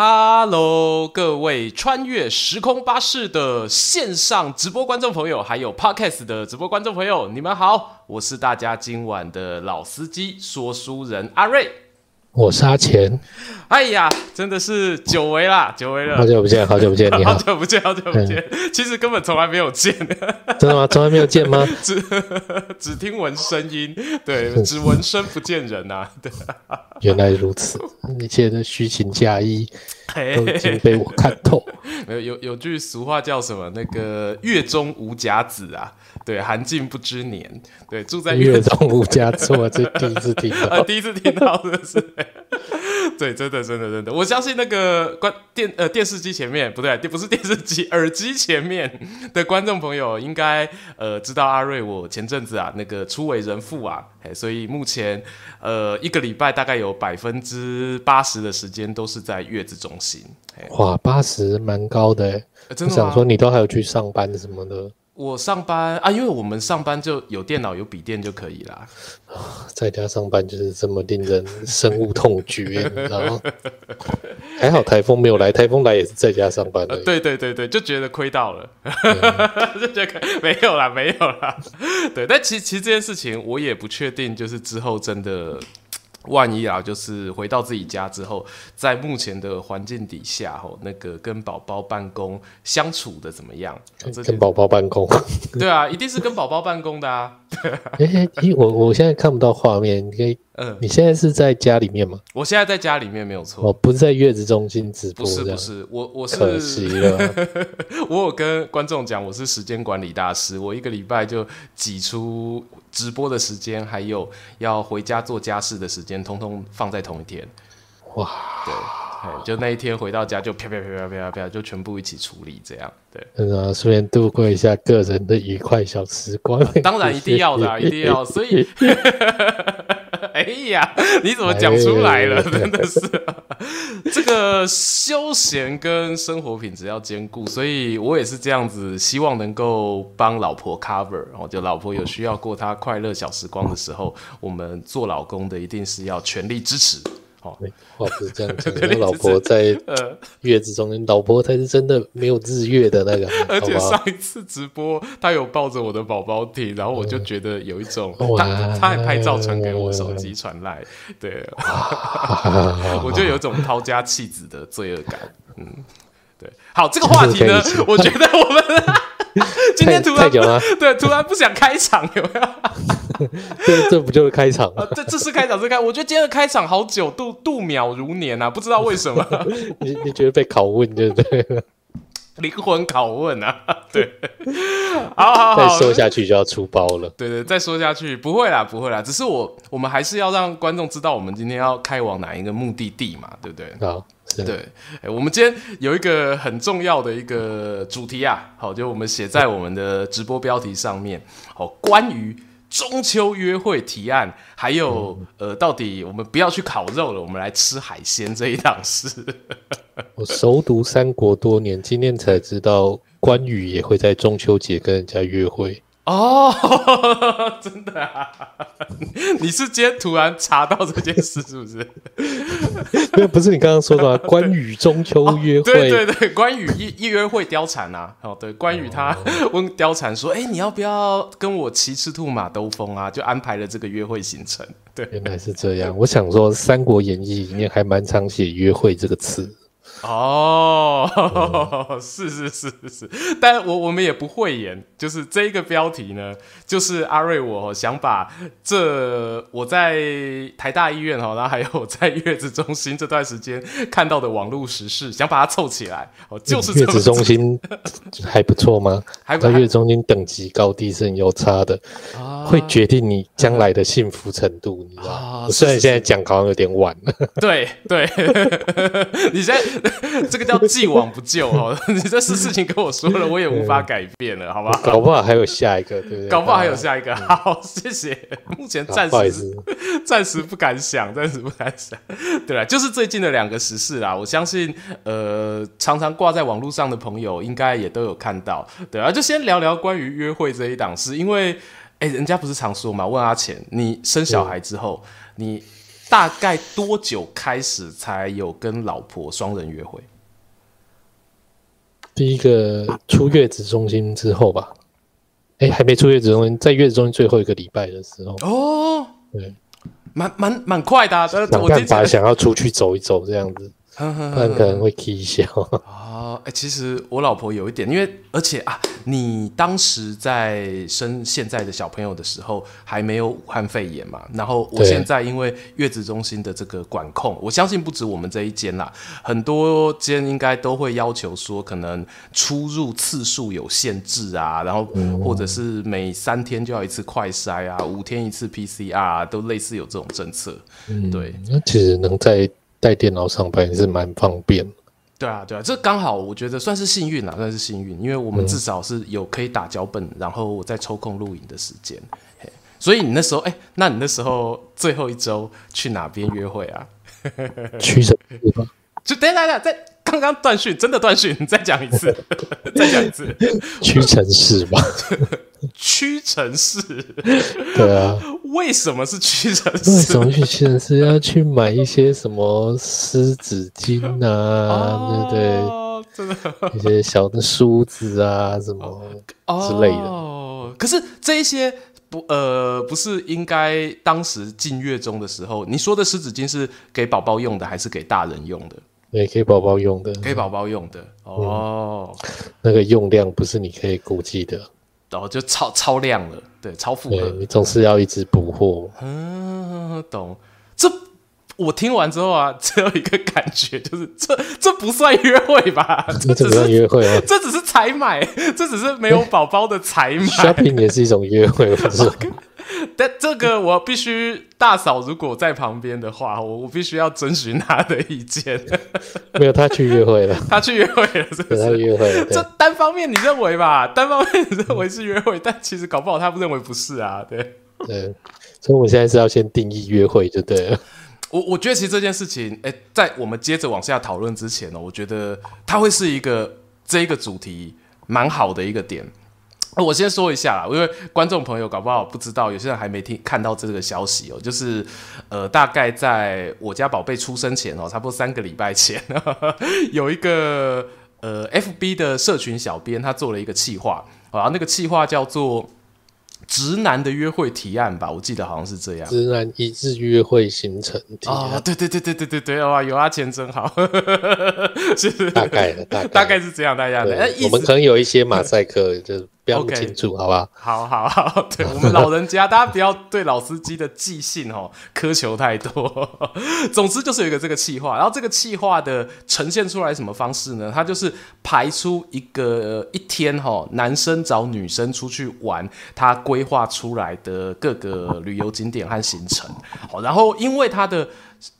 Hello，各位穿越时空巴士的线上直播观众朋友，还有 Podcast 的直播观众朋友，你们好，我是大家今晚的老司机说书人阿瑞。我是阿钱，哎呀，真的是久违啦，久违了，好久不见，好久不见，你好，好久不见，好久不见，嗯、其实根本从来没有见，真的吗？从来没有见吗？只 只听闻声音，对，只闻声不见人啊，对，原来如此，一切的虚情假意都已经被我看透。有有有句俗话叫什么？那个月中无甲子啊。对，寒尽不知年。对，住在月中无家错，这第一次听到，呃，第一次听到是不是，对，真的，真的，真的，我相信那个观电呃电视机前面不对，不是电视机，耳机前面的观众朋友应该呃知道阿瑞，我前阵子啊那个初为人父啊，所以目前呃一个礼拜大概有百分之八十的时间都是在月子中心。哇，八十蛮高的，呃，真想说你都还有去上班什么的。我上班啊，因为我们上班就有电脑有笔电就可以啦。在家上班就是这么令人深恶痛绝，然后 还好台风没有来，台风来也是在家上班的。呃，对对对对，就觉得亏到了，就觉得没有啦，没有啦。对，但其实其实这件事情我也不确定，就是之后真的。万一啊，就是回到自己家之后，在目前的环境底下，吼，那个跟宝宝办公相处的怎么样？跟宝宝办公？对啊，一定是跟宝宝办公的啊。哎、欸，我我现在看不到画面，你可以。嗯，你现在是在家里面吗？我现在在家里面没有错。我不是在月子中心直播，不是不是，我我是可惜了。我有跟观众讲，我是时间管理大师，我一个礼拜就挤出直播的时间，还有要回家做家事的时间，通通放在同一天。哇，对。就那一天回到家就啪啪啪啪啪啪就全部一起处理这样，对，嗯啊，顺便度过一下个人的愉快小时光，当然一定要的，啊，一定要，所以，哎呀，你怎么讲出来了？真的是，这个休闲跟生活品质要兼顾，所以我也是这样子，希望能够帮老婆 cover，然后就老婆有需要过她快乐小时光的时候，我们做老公的一定是要全力支持。好，话不 是这样讲。我老婆在月子中心，老婆才是真的没有日月的那个。而且上一次直播，她有抱着我的宝宝听，然后我就觉得有一种，她她还拍照传给我手机传来，对，我就有一种抛家弃子的罪恶感。嗯，对。好，这个话题呢，我觉得我们 今天突然 对突然不想开场，有没有？这这不就是开场吗？啊、这这是开场，是开。我觉得今天的开场好久，度度秒如年啊，不知道为什么。你你觉得被拷问对不对？灵魂拷问啊，对。好好好，再说下去就要出包了。对对，再说下去不会啦，不会啦。只是我我们还是要让观众知道我们今天要开往哪一个目的地嘛，对不对？好，对。哎，我们今天有一个很重要的一个主题啊，好，就我们写在我们的直播标题上面，好，关于。中秋约会提案，还有、嗯、呃，到底我们不要去烤肉了，我们来吃海鲜这一档事。我熟读三国多年，今天才知道关羽也会在中秋节跟人家约会。哦，真的啊？你是今天突然查到这件事是不是？没有，不是你刚刚说的吗？关羽中秋约会，哦、对对对，关羽一一约会貂蝉啊。哦，对，关羽他问貂蝉说：“哎、欸，你要不要跟我骑赤兔马兜风啊？”就安排了这个约会行程。对，原来是这样。我想说，《三国演义》里面还蛮常写“约会”这个词。哦，是、是是是是，但我我们也不讳言，就是这一个标题呢，就是阿瑞我想把这我在台大医院哈，然后还有在月子中心这段时间看到的网络时事，想把它凑起来。哦，就是月子中心 还不错吗？还在月子中心等级高低是很有差的，啊、会决定你将来的幸福程度，你知道虽然现在讲好像有点晚了，对对，你现在。这个叫既往不咎哈，你这是事情跟我说了，我也无法改变了，好不好？搞不好还有下一个，对不对？搞不好还有下一个，好，谢谢。目前暂时暂时不敢想，暂时不敢想。对了，就是最近的两个时事啦，我相信呃，常常挂在网络上的朋友应该也都有看到。对啊，就先聊聊关于约会这一档事，因为哎，人家不是常说嘛，问阿钱，你生小孩之后，你大概多久开始才有跟老婆双人约会？第一个出月子中心之后吧。哎、欸，还没出月子中心，在月子中心最后一个礼拜的时候。哦，对，蛮蛮蛮快的、啊。想办法想要出去走一走，这样子。不然可能会起笑啊！哎，其实我老婆有一点，因为而且啊，你当时在生现在的小朋友的时候还没有武汉肺炎嘛。然后我现在因为月子中心的这个管控，我相信不止我们这一间啦，很多间应该都会要求说，可能出入次数有限制啊，然后或者是每三天就要一次快筛啊，五天一次 PCR 啊，都类似有这种政策。嗯，对，那其实能在。带电脑上班也是蛮方便。对啊，对啊，这刚好我觉得算是幸运啦，算是幸运，因为我们至少是有可以打脚本，嗯、然后我再抽空录影的时间。所以你那时候，哎，那你那时候最后一周去哪边约会啊？去什么地方。就等等等，在刚刚断讯，真的断讯，你再讲一次，再讲一次。屈臣氏吧。屈臣氏。对啊。为什么是屈臣氏？为什么去屈臣氏要去买一些什么湿纸巾啊？哦、对不对？真的，一些小的梳子啊，什么之类的。哦，可是这一些不呃，不是应该当时进月中的时候，你说的湿纸巾是给宝宝用的，还是给大人用的？对，给宝宝用的，给宝宝用的。哦、嗯，那个用量不是你可以估计的。然后、哦、就超超量了，对，超负荷。你总是要一直补货。嗯，懂。这我听完之后啊，只有一个感觉，就是这这不算约会吧？这只是约会啊？这只是采买，这只是没有宝宝的采买。Shopping 也是一种约会，不是？但这个我必须大嫂如果在旁边的话，我我必须要征询她的意见。没有，她去约会了，她去约会了，是不是？他约会了，这单方面你认为吧？单方面你认为是约会，但其实搞不好她不认为不是啊。对对，所以我们现在是要先定义约会就对了。我我觉得其实这件事情，哎，在我们接着往下讨论之前呢，我觉得它会是一个这一个主题蛮好的一个点。我先说一下啦，因为观众朋友搞不好不知道，有些人还没听看到这个消息哦。就是，呃，大概在我家宝贝出生前哦，差不多三个礼拜前，呵 呵有一个呃 FB 的社群小编，他做了一个企划啊，那个企划叫做。直男的约会提案吧，我记得好像是这样。直男一日约会行程提案。哦，对对对对对对对，哇，有阿钱真好，是大概的，大概大概是这样，大家的。我们可能有一些马赛克，就是。不要不清楚，okay, 好吧？好好好，对我们老人家，大家不要对老司机的记性哦苛求太多。总之就是有一个这个企划，然后这个企划的呈现出来什么方式呢？它就是排出一个一天哈，男生找女生出去玩，他规划出来的各个旅游景点和行程。好，然后因为他的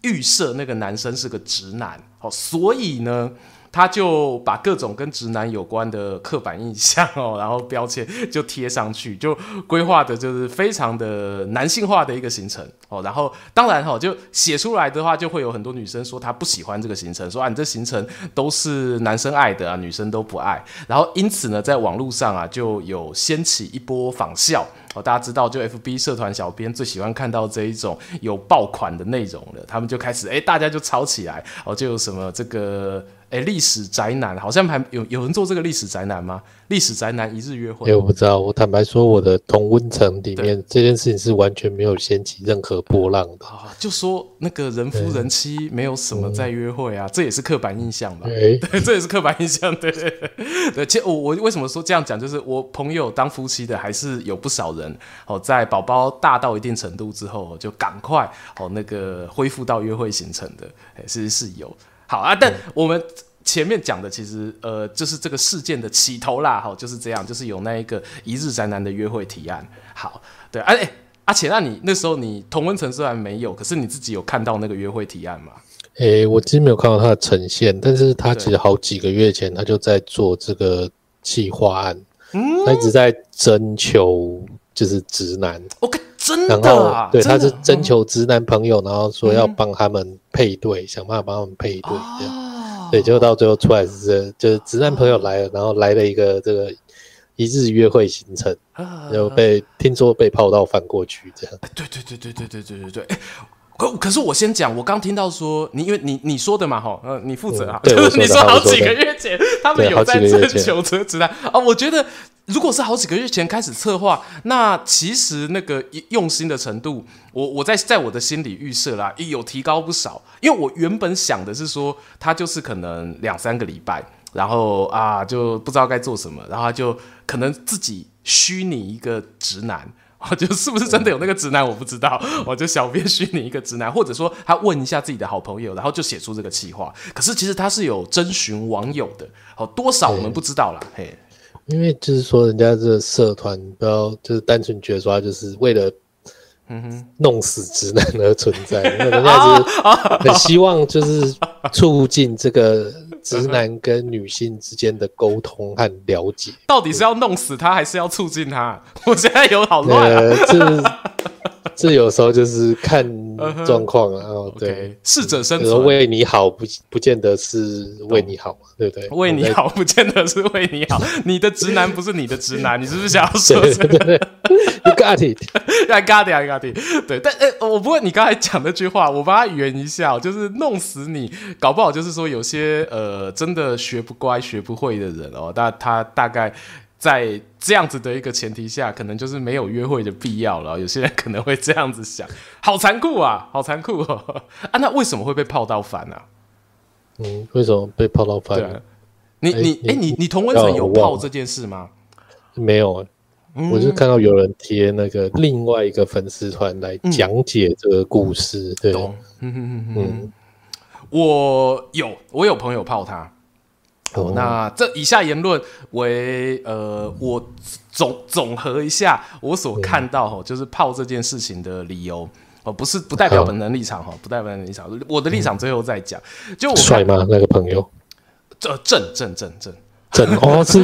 预设那个男生是个直男，好，所以呢。他就把各种跟直男有关的刻板印象哦，然后标签就贴上去，就规划的就是非常的男性化的一个行程哦。然后当然哈，就写出来的话，就会有很多女生说她不喜欢这个行程，说啊你这行程都是男生爱的啊，女生都不爱。然后因此呢，在网络上啊就有掀起一波仿效哦。大家知道，就 FB 社团小编最喜欢看到这一种有爆款的内容了，他们就开始哎，大家就吵起来哦，就有什么这个。哎，历史宅男好像还有有人做这个历史宅男吗？历史宅男一日约会？哎，我不知道。我坦白说，我的同温层里面这件事情是完全没有掀起任何波浪的。啊，就说那个人夫人妻没有什么在约会啊，嗯、这也是刻板印象吧？对，对，这也是刻板印象。对，对，其实我我为什么说这样讲，就是我朋友当夫妻的还是有不少人哦，在宝宝大到一定程度之后，就赶快哦那个恢复到约会行程的，哎，其实是有。好啊，但我们前面讲的其实呃，就是这个事件的起头啦，好，就是这样，就是有那一个一日宅男的约会提案。好，对，哎、啊，而且那你那时候你同温层虽然没有，可是你自己有看到那个约会提案吗？诶、欸，我其实没有看到他的呈现，但是他其实好几个月前他就在做这个企划案，嗯，他一直在征求就是直男。真的啊，对，他是征求直男朋友，然后说要帮他们配对，想办法帮他们配对，这样，对，结果到最后出来是这，就是直男朋友来了，然后来了一个这个一日约会行程，然后被听说被泡到翻过去，这样。对对对对对对对对对，哎，可可是我先讲，我刚听到说你，因为你你说的嘛，哈，呃，你负责啊，嗯、就是你说好几个月前他们有在征求这个直男啊，我觉得如果是好几个月前开始策划，那其实那个用心的程度，我我在在我的心里预设啦，有提高不少，因为我原本想的是说，他就是可能两三个礼拜，然后啊就不知道该做什么，然后他就可能自己虚拟一个直男。我 就是不是真的有那个直男，我不知道。我就小编虚拟一个直男，或者说他问一下自己的好朋友，然后就写出这个企划。可是其实他是有征询网友的，好多少我们不知道啦。嘿，因为就是说人家这个社团不要就是单纯觉得说他就是为了嗯哼弄死直男而存在，因为人家 是很希望就是促进这个。直男跟女性之间的沟通和了解，到底是要弄死他，还是要促进他？我现在有好乱啊、呃！这 这有时候就是看状况啊。哦，对，适者生存。为你好，不不见得是为你好，对不对？为你好，不见得是为你好。你的直男不是你的直男，你是不是想要说 这个？，You got it，I got it，I got it。对，但哎，我不过你刚才讲那句话，我把它圆一下，就是弄死你，搞不好就是说有些呃，真的学不乖、学不会的人哦，但他大概。在这样子的一个前提下，可能就是没有约会的必要了。有些人可能会这样子想，好残酷啊，好残酷哦！啊，那为什么会被泡到翻呢？嗯，为什么被泡到翻？啊，你你哎，你你同温层有泡这件事吗？没有，我就看到有人贴那个另外一个粉丝团来讲解这个故事。对，嗯嗯嗯，我有我有朋友泡他。哦，那这以下言论为呃，我总总和一下我所看到哈，就是泡这件事情的理由哦，不是不代表本人立场哈，不代表本人立场，我的立场最后再讲。就我帅吗？那个朋友？这正正正正。整哦是，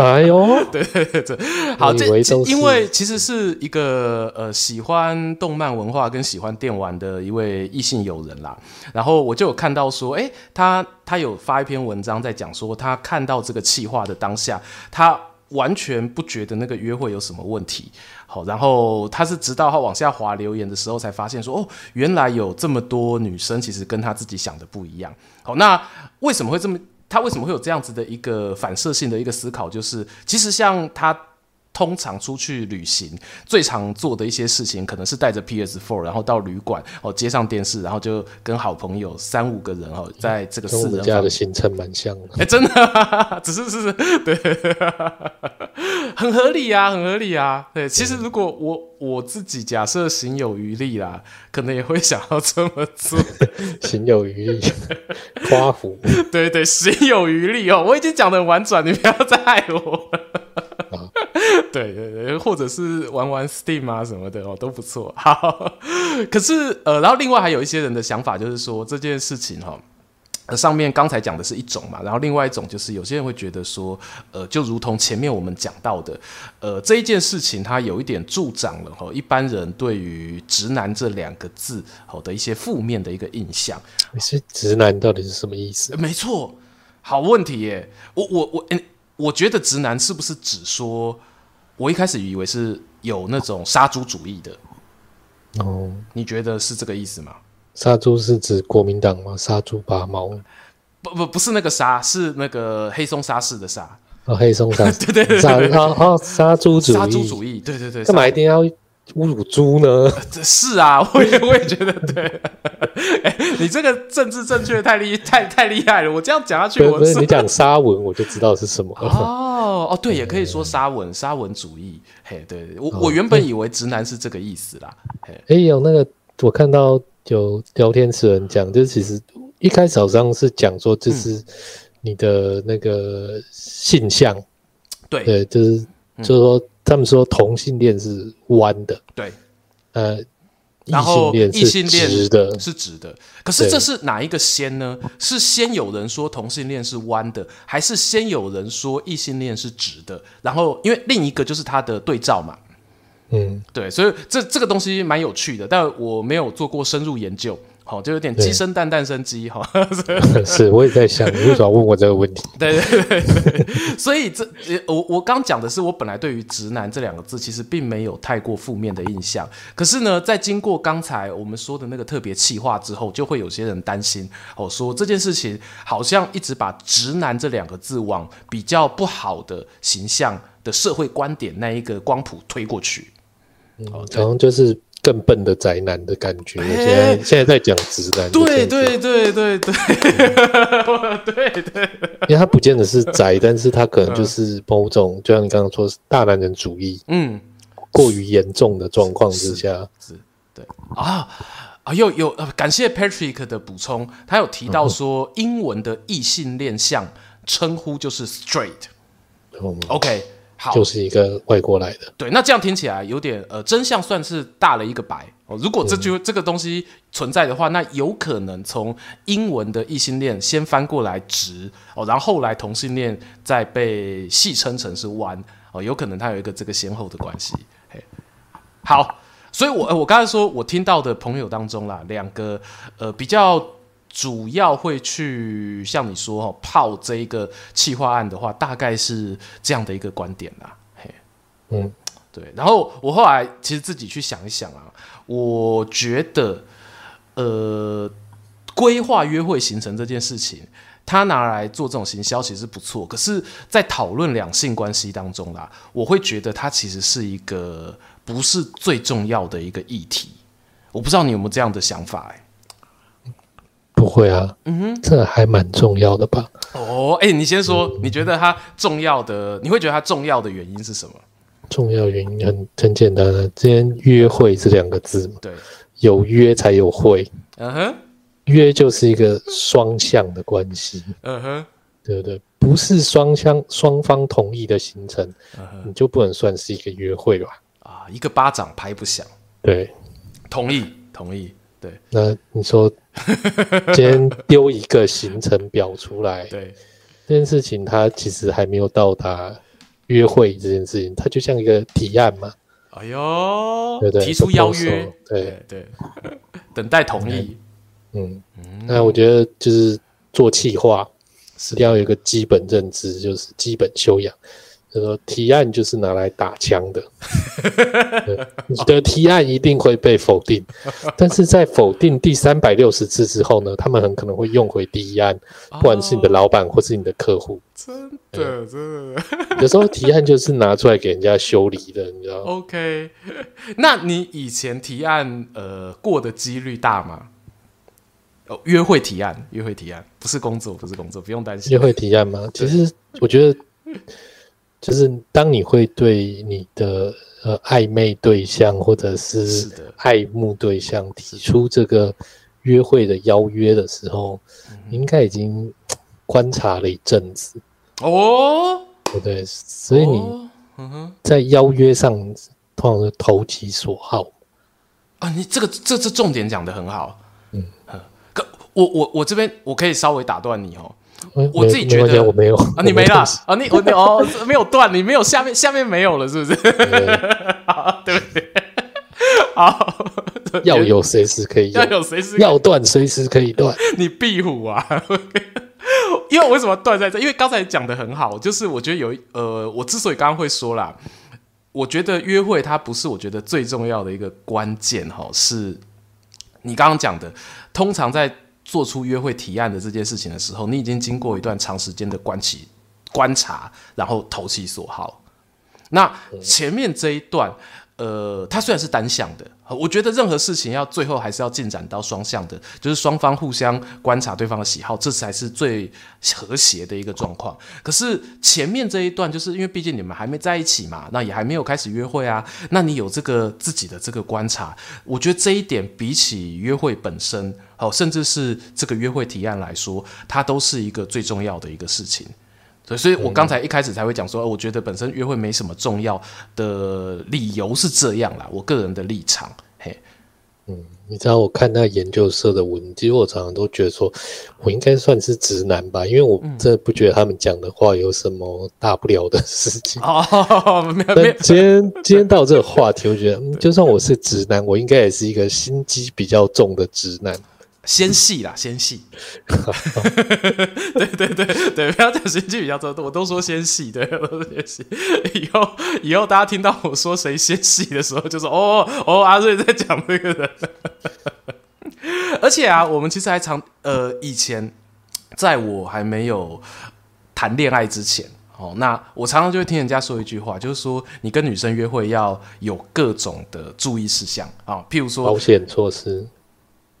哎呦，对对对对，好，这因为其实是一个呃喜欢动漫文化跟喜欢电玩的一位异性友人啦，然后我就有看到说，哎，他他有发一篇文章在讲说，他看到这个气话的当下，他完全不觉得那个约会有什么问题，好，然后他是直到他往下滑留言的时候才发现说，哦，原来有这么多女生其实跟他自己想的不一样，好，那为什么会这么？他为什么会有这样子的一个反射性的一个思考？就是其实像他通常出去旅行最常做的一些事情，可能是带着 PS4，然后到旅馆哦，接上电视，然后就跟好朋友三五个人哦，在这个四人家的行程蛮像的。哎，真的，只是是对，很合理啊，很合理啊。对，其实如果我我自己假设行有余力啦，可能也会想要这么做。行有余力，夸胡。对对，行有余力哦，我已经讲得很婉转，你不要再害我。对对对，或者是玩玩 Steam 啊什么的哦，都不错。好，可是呃，然后另外还有一些人的想法就是说这件事情哈、哦，上面刚才讲的是一种嘛，然后另外一种就是有些人会觉得说，呃，就如同前面我们讲到的，呃，这一件事情它有一点助长了哈、哦，一般人对于直男这两个字好的一些负面的一个印象。是直男到底是什么意思？没错，好问题耶。我我我，嗯，我觉得直男是不是只说？我一开始以为是有那种杀猪主义的，哦，你觉得是这个意思吗？杀猪是指国民党吗？杀猪拔毛？不不不是那个杀，是那个黑松沙士的杀。哦，黑松沙士，对对对，对，杀哦杀猪主义，杀猪主义，对对对，干嘛一定要？侮辱猪呢？是啊，我也我也觉得对。哎、欸，你这个政治正确太厉太太厉害了！我这样讲下去，我是你讲沙文，我就知道是什么。哦哦，对，也可以说沙文，沙文主义。嘿，对，对，我、哦、我原本以为直男是这个意思啦。哎、欸，有那个我看到有聊天室人讲，就是其实一开始好像是讲说，就是你的那个性向，嗯、对对，就是、嗯、就是说。他们说同性恋是弯的，对，呃，然后异性恋是直的，是直的。可是这是哪一个先呢？是先有人说同性恋是弯的，还是先有人说异性恋是直的？然后因为另一个就是它的对照嘛，嗯，对，所以这这个东西蛮有趣的，但我没有做过深入研究。好，就有点鸡生蛋，蛋生鸡哈。是，我也在想，你为什么要问我这个问题？对对对对，所以这我我刚讲的是，我本来对于直男这两个字其实并没有太过负面的印象。可是呢，在经过刚才我们说的那个特别气话之后，就会有些人担心哦，说这件事情好像一直把直男这两个字往比较不好的形象的社会观点那一个光谱推过去。哦，好像就是。更笨的宅男的感觉，欸、现在现在在讲直男，对对对对对，对 对，因为他不见得是宅，但是他可能就是某种，嗯、就像你刚刚说，大男人主义，嗯，过于严重的状况之下，是，是，对。啊啊，又有感谢 Patrick 的补充，他有提到说，英文的异性恋向称呼就是 straight，OK。好，就是一个外国来的，对，那这样听起来有点呃，真相算是大了一个白哦。如果这就这个东西存在的话，那有可能从英文的异性恋先翻过来直哦，然后后来同性恋再被戏称成是弯哦，有可能它有一个这个先后的关系。嘿，好，所以我我刚才说我听到的朋友当中啦，两个呃比较。主要会去像你说哈，泡这一个企划案的话，大概是这样的一个观点啦。嘿，嗯，对。然后我后来其实自己去想一想啊，我觉得，呃，规划约会行程这件事情，他拿来做这种行销其实不错。可是，在讨论两性关系当中啦，我会觉得它其实是一个不是最重要的一个议题。我不知道你有没有这样的想法，欸？不会啊，嗯哼，这还蛮重要的吧？哦，哎，你先说，嗯、你觉得它重要的，你会觉得它重要的原因是什么？重要原因很很简单的，今天约会这两个字嘛，对，有约才有会，嗯哼，约就是一个双向的关系，嗯哼，对不对？不是双向双方同意的行程，嗯哼，你就不能算是一个约会吧？啊，一个巴掌拍不响，对，同意，同意。对，那你说 今天丢一个行程表出来，对。这件事情，它其实还没有到达约会这件事情，它就像一个提案嘛。哎呦，对对，提出邀约，对。对，等待同意。嗯，那我觉得就是做企划，一定要有一个基本认知，就是基本修养。就说提案就是拿来打枪的，你的提案一定会被否定，但是在否定第三百六十次之后呢，他们很可能会用回第一案，不管是你的老板或是你的客户。真的，真的，有时候提案就是拿出来给人家修理的，你知道？OK，那你以前提案呃过的几率大吗？哦，约会提案，约会提案不是工作，不是工作，不用担心。约会提案吗？其实我觉得。就是当你会对你的呃暧昧对象或者是爱慕对象提出这个约会的邀约的时候，你应该已经观察了一阵子哦，对不对？所以你在邀约上通常是投其所好啊。你这个这这重点讲的很好，嗯，可我我我这边我可以稍微打断你哦。我自己觉得我没有啊，你没了啊，你我你哦没有断，你没有下面下面没有了，是不是？好，对不对？好，要有随时可以，要有随时要断随时可以断。你壁虎啊？因为我为什么断在这？因为刚才讲的很好，就是我觉得有呃，我之所以刚刚会说啦，我觉得约会它不是我觉得最重要的一个关键哈，是你刚刚讲的，通常在。做出约会提案的这件事情的时候，你已经经过一段长时间的观其观察，然后投其所好。那前面这一段，呃，它虽然是单向的，我觉得任何事情要最后还是要进展到双向的，就是双方互相观察对方的喜好，这才是最和谐的一个状况。可是前面这一段，就是因为毕竟你们还没在一起嘛，那也还没有开始约会啊，那你有这个自己的这个观察，我觉得这一点比起约会本身。好，甚至是这个约会提案来说，它都是一个最重要的一个事情。对，所以我刚才一开始才会讲说，我觉得本身约会没什么重要的理由是这样啦，我个人的立场。嘿，嗯，你知道我看那研究社的文，其实我常常都觉得说，我应该算是直男吧，因为我真的不觉得他们讲的话有什么大不了的事情。哦，没有，没有。今天 今天到这个话题，我觉得，嗯，就算我是直男，我应该也是一个心机比较重的直男。纤细啦，纤细。对对对对，不要讲心机比较多，我都说纤细，对，我都说纤细。以后以后大家听到我说谁纤细的时候，就说哦哦，阿瑞在讲这个人。而且啊，我们其实还常呃，以前在我还没有谈恋爱之前，哦，那我常常就会听人家说一句话，就是说你跟女生约会要有各种的注意事项啊，譬如说保险措施。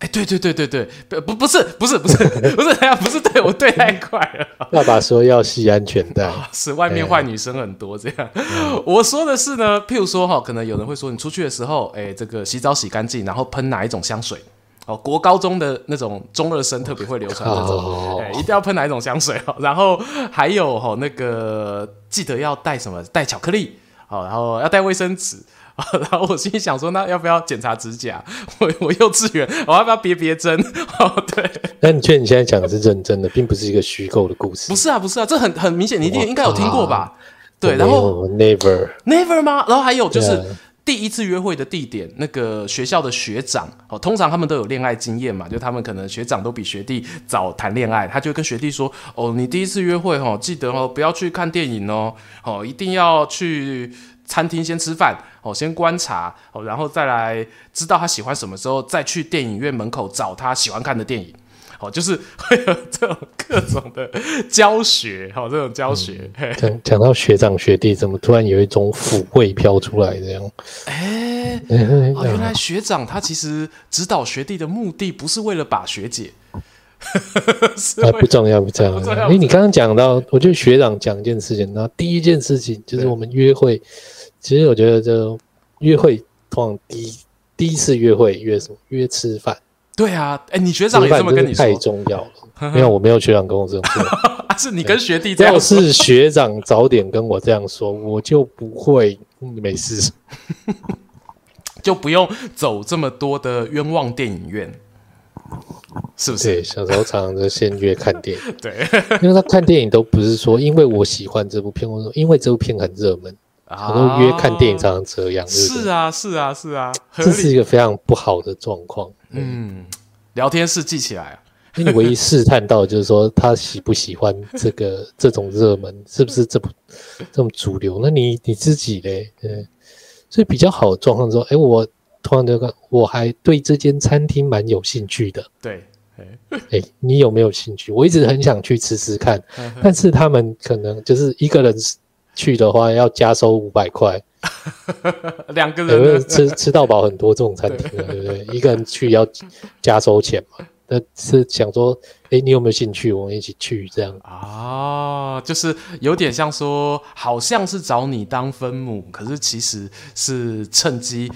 哎，对对对对对，不不是不是不是不是，哎呀，不是对我对太快了。爸爸说要系安全带，是外面坏女生很多这样。我说的是呢，譬如说哈，可能有人会说，你出去的时候，哎，这个洗澡洗干净，然后喷哪一种香水？哦，国高中的那种中二生特别会流传这种，哎，一定要喷哪一种香水哦。然后还有哈，那个记得要带什么？带巧克力，好，然后要带卫生纸。然后我心里想说，那要不要检查指甲？我我幼稚园，我要不要别别针？哦，对。那你觉得你现在讲的是认真的，并不是一个虚构的故事？不是啊，不是啊，这很很明显，你一定应该有听过吧？对，然后 never never 吗？然后还有就是第一次约会的地点，那个学校的学长哦，通常他们都有恋爱经验嘛，就他们可能学长都比学弟早谈恋爱，他就跟学弟说：“哦，你第一次约会哦，记得哦，不要去看电影哦，哦，一定要去。”餐厅先吃饭，哦，先观察，哦，然后再来知道他喜欢什么时候，再去电影院门口找他喜欢看的电影，哦，就是会有这种各种的教学，哦，这种教学。讲、嗯、讲到学长学弟，怎么突然有一种抚慰飘出来这样？哎、欸，哦，原来学长他其实指导学弟的目的不是为了把学姐，啊，不重要，不重要。哎、欸，你刚刚讲到，我觉得学长讲一件事情，那第一件事情就是我们约会。其实我觉得，就约会通常第一第一次约会约什么？约吃饭。对啊，哎，你学长也这么跟你说？太重要了。没有，我没有学长跟我这样说。是你跟学弟这样说。要是学长早点跟我这样说，我就不会没事，就不用走这么多的冤枉电影院，是不是？对，小时候常常就先约看电影。对，因为他看电影都不是说因为我喜欢这部片，或者说因为这部片很热门。我都约看电影，常常这样，哦、是啊，是啊，是啊，这是一个非常不好的状况。嗯，聊天室记起来啊。你唯一试探到就是说他喜不喜欢这个这种热门，是不是这不这么主流？那你你自己嘞？嗯，所以比较好的状况说，哎，我突然这个我还对这间餐厅蛮有兴趣的。对，哎，你有没有兴趣？我一直很想去吃吃看，但是他们可能就是一个人。去的话要加收五百块，两个人吃吃到饱很多这种餐厅，对不对？一个人去要加收钱嘛？那是想说，哎，你有没有兴趣？我们一起去这样啊？就是有点像说，好像是找你当分母，可是其实是趁机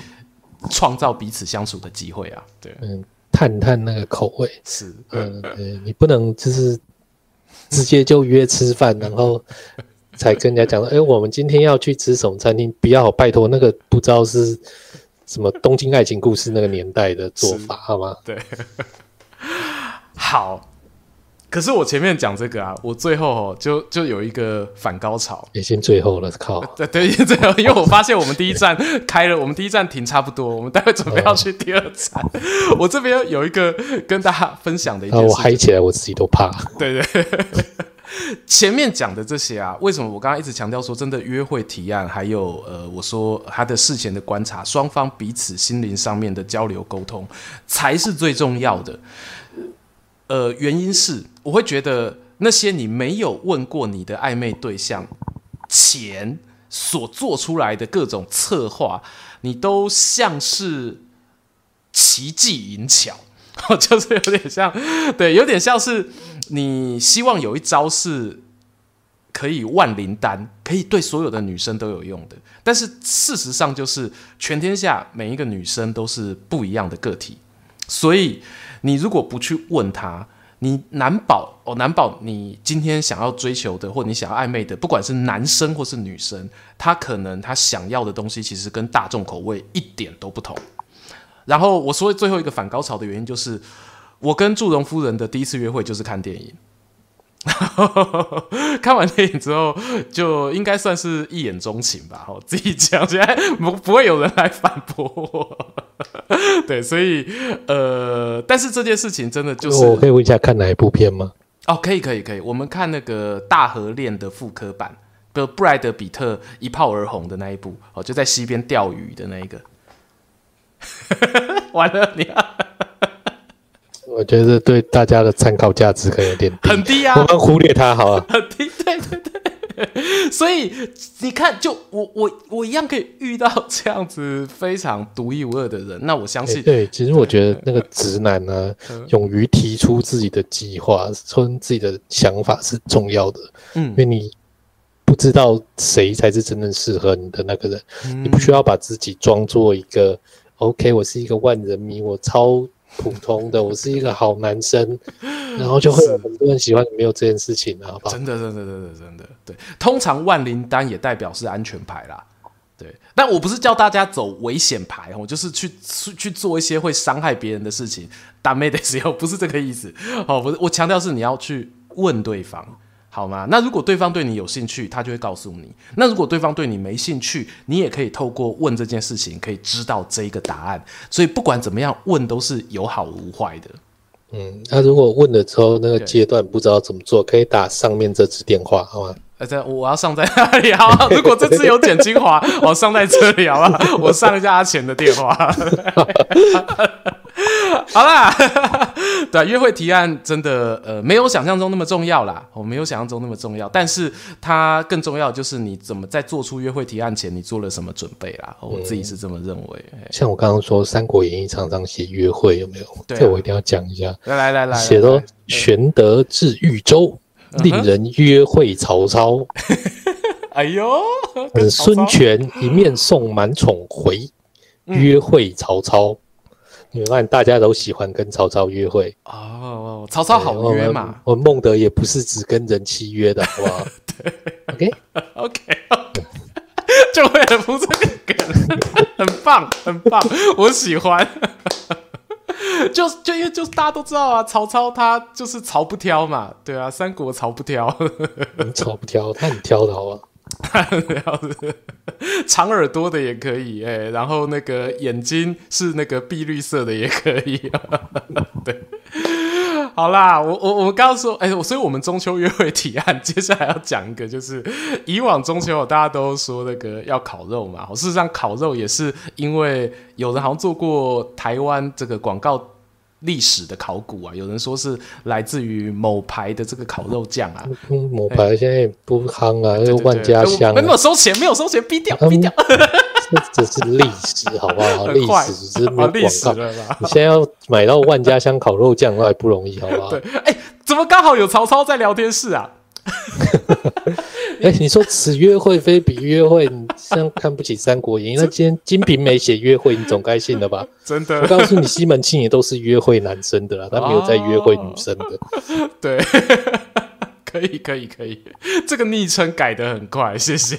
创造彼此相处的机会啊。对，嗯，探探那个口味是，嗯，对，你不能就是直接就约吃饭，然后。才跟人家讲说，哎、欸，我们今天要去吃什么餐厅？不要拜托那个不知道是什么《东京爱情故事》那个年代的做法，好吗？对，好。可是我前面讲这个啊，我最后哦就就有一个反高潮。也先最后了，靠！对对，最后，因为我发现我们第一站开了，我们第一站停差不多，我们待会准备要去第二站。哦、我这边有一个跟大家分享的一件事，我嗨起来我自己都怕。对对。前面讲的这些啊，为什么我刚刚一直强调说，真的约会提案，还有呃，我说他的事前的观察，双方彼此心灵上面的交流沟通，才是最重要的。呃，原因是我会觉得那些你没有问过你的暧昧对象前所做出来的各种策划，你都像是奇技淫巧，就是有点像，对，有点像是。你希望有一招是可以万灵丹，可以对所有的女生都有用的，但是事实上就是全天下每一个女生都是不一样的个体，所以你如果不去问他，你难保哦，难保你今天想要追求的或你想要暧昧的，不管是男生或是女生，他可能他想要的东西其实跟大众口味一点都不同。然后我说最后一个反高潮的原因就是。我跟祝融夫人的第一次约会就是看电影，看完电影之后，就应该算是一见钟情吧。我 自己讲，现在不不会有人来反驳我。对，所以呃，但是这件事情真的就是，我可以问一下看哪一部片吗？哦，可以，可以，可以。我们看那个《大河恋》的复刻版，不布莱德比特一炮而红的那一部，哦，就在溪边钓鱼的那一个。完了，你。我觉得对大家的参考价值可能有点低，很低啊！我们忽略它好了，很低，对对对。所以你看，就我我我一样可以遇到这样子非常独一无二的人。那我相信，欸、对，其实我觉得那个直男呢、啊，勇于提出自己的计划，说自己的想法是重要的。嗯，因为你不知道谁才是真正适合你的那个人，嗯、你不需要把自己装作一个 OK，我是一个万人迷，我超。普通的，我是一个好男生，然后就会有很多人喜欢你，没有这件事情，好不好？真的，真的，真的，真的，对。通常万灵丹也代表是安全牌啦，对。但我不是叫大家走危险牌，我就是去去去做一些会伤害别人的事情，打妹的时候不是这个意思。哦，不是，我强调是你要去问对方。好吗？那如果对方对你有兴趣，他就会告诉你；那如果对方对你没兴趣，你也可以透过问这件事情，可以知道这一个答案。所以不管怎么样，问都是有好无坏的。嗯，那如果问了之后，那个阶段不知道怎么做，可以打上面这支电话，好吗？呃，这我要上在哪里？好，如果这次有剪精华，我上在这里好吧？我上一下阿钱的电话。好啦，对，约会提案真的呃没有想象中那么重要啦，我没有想象中那么重要，但是它更重要就是你怎么在做出约会提案前，你做了什么准备啦？我自己是这么认为。嗯、像我刚刚说《三国演义》常常写约会，有没有？对、啊，这我一定要讲一下。来来来来，写到玄德至豫州，令人约会曹操。哎呦，孙权一面送满宠回，约会曹操。你看，大家都喜欢跟曹操约会哦。曹操好约嘛？我孟德也不是只跟人妻约的，好不好？对，OK，OK，OK，就为了铺这个梗，很棒，很棒，我喜欢。就就因为就是大家都知道啊，曹操他就是曹不挑嘛，对啊，三国曹不挑，曹不挑，他很挑的好吧？长耳朵的也可以，哎，然后那个眼睛是那个碧绿色的也可以，对，好啦，我我我们刚刚说，哎，所以我们中秋约会提案，接下来要讲一个，就是以往中秋大家都说那个要烤肉嘛，事实上烤肉也是因为有人好像做过台湾这个广告。历史的考古啊，有人说是来自于某牌的这个烤肉酱啊。嗯，某牌现在也不夯啊，因为万家香。没有收钱，没有收钱，逼掉，逼掉。这是历史，好不好？历史只是没有广告。你现在要买到万家香烤肉酱，那还不容易，好不好？对，哎，怎么刚好有曹操在聊天室啊？哎、欸，你说此约会非彼约会，你这样看不起《三国演义》？那今天《金瓶梅》写约会，你总该信了吧？真的，我告诉你，西门庆也都是约会男生的啦，他没有在约会女生的。哦、对，可以，可以，可以，这个昵称改的很快，谢谢。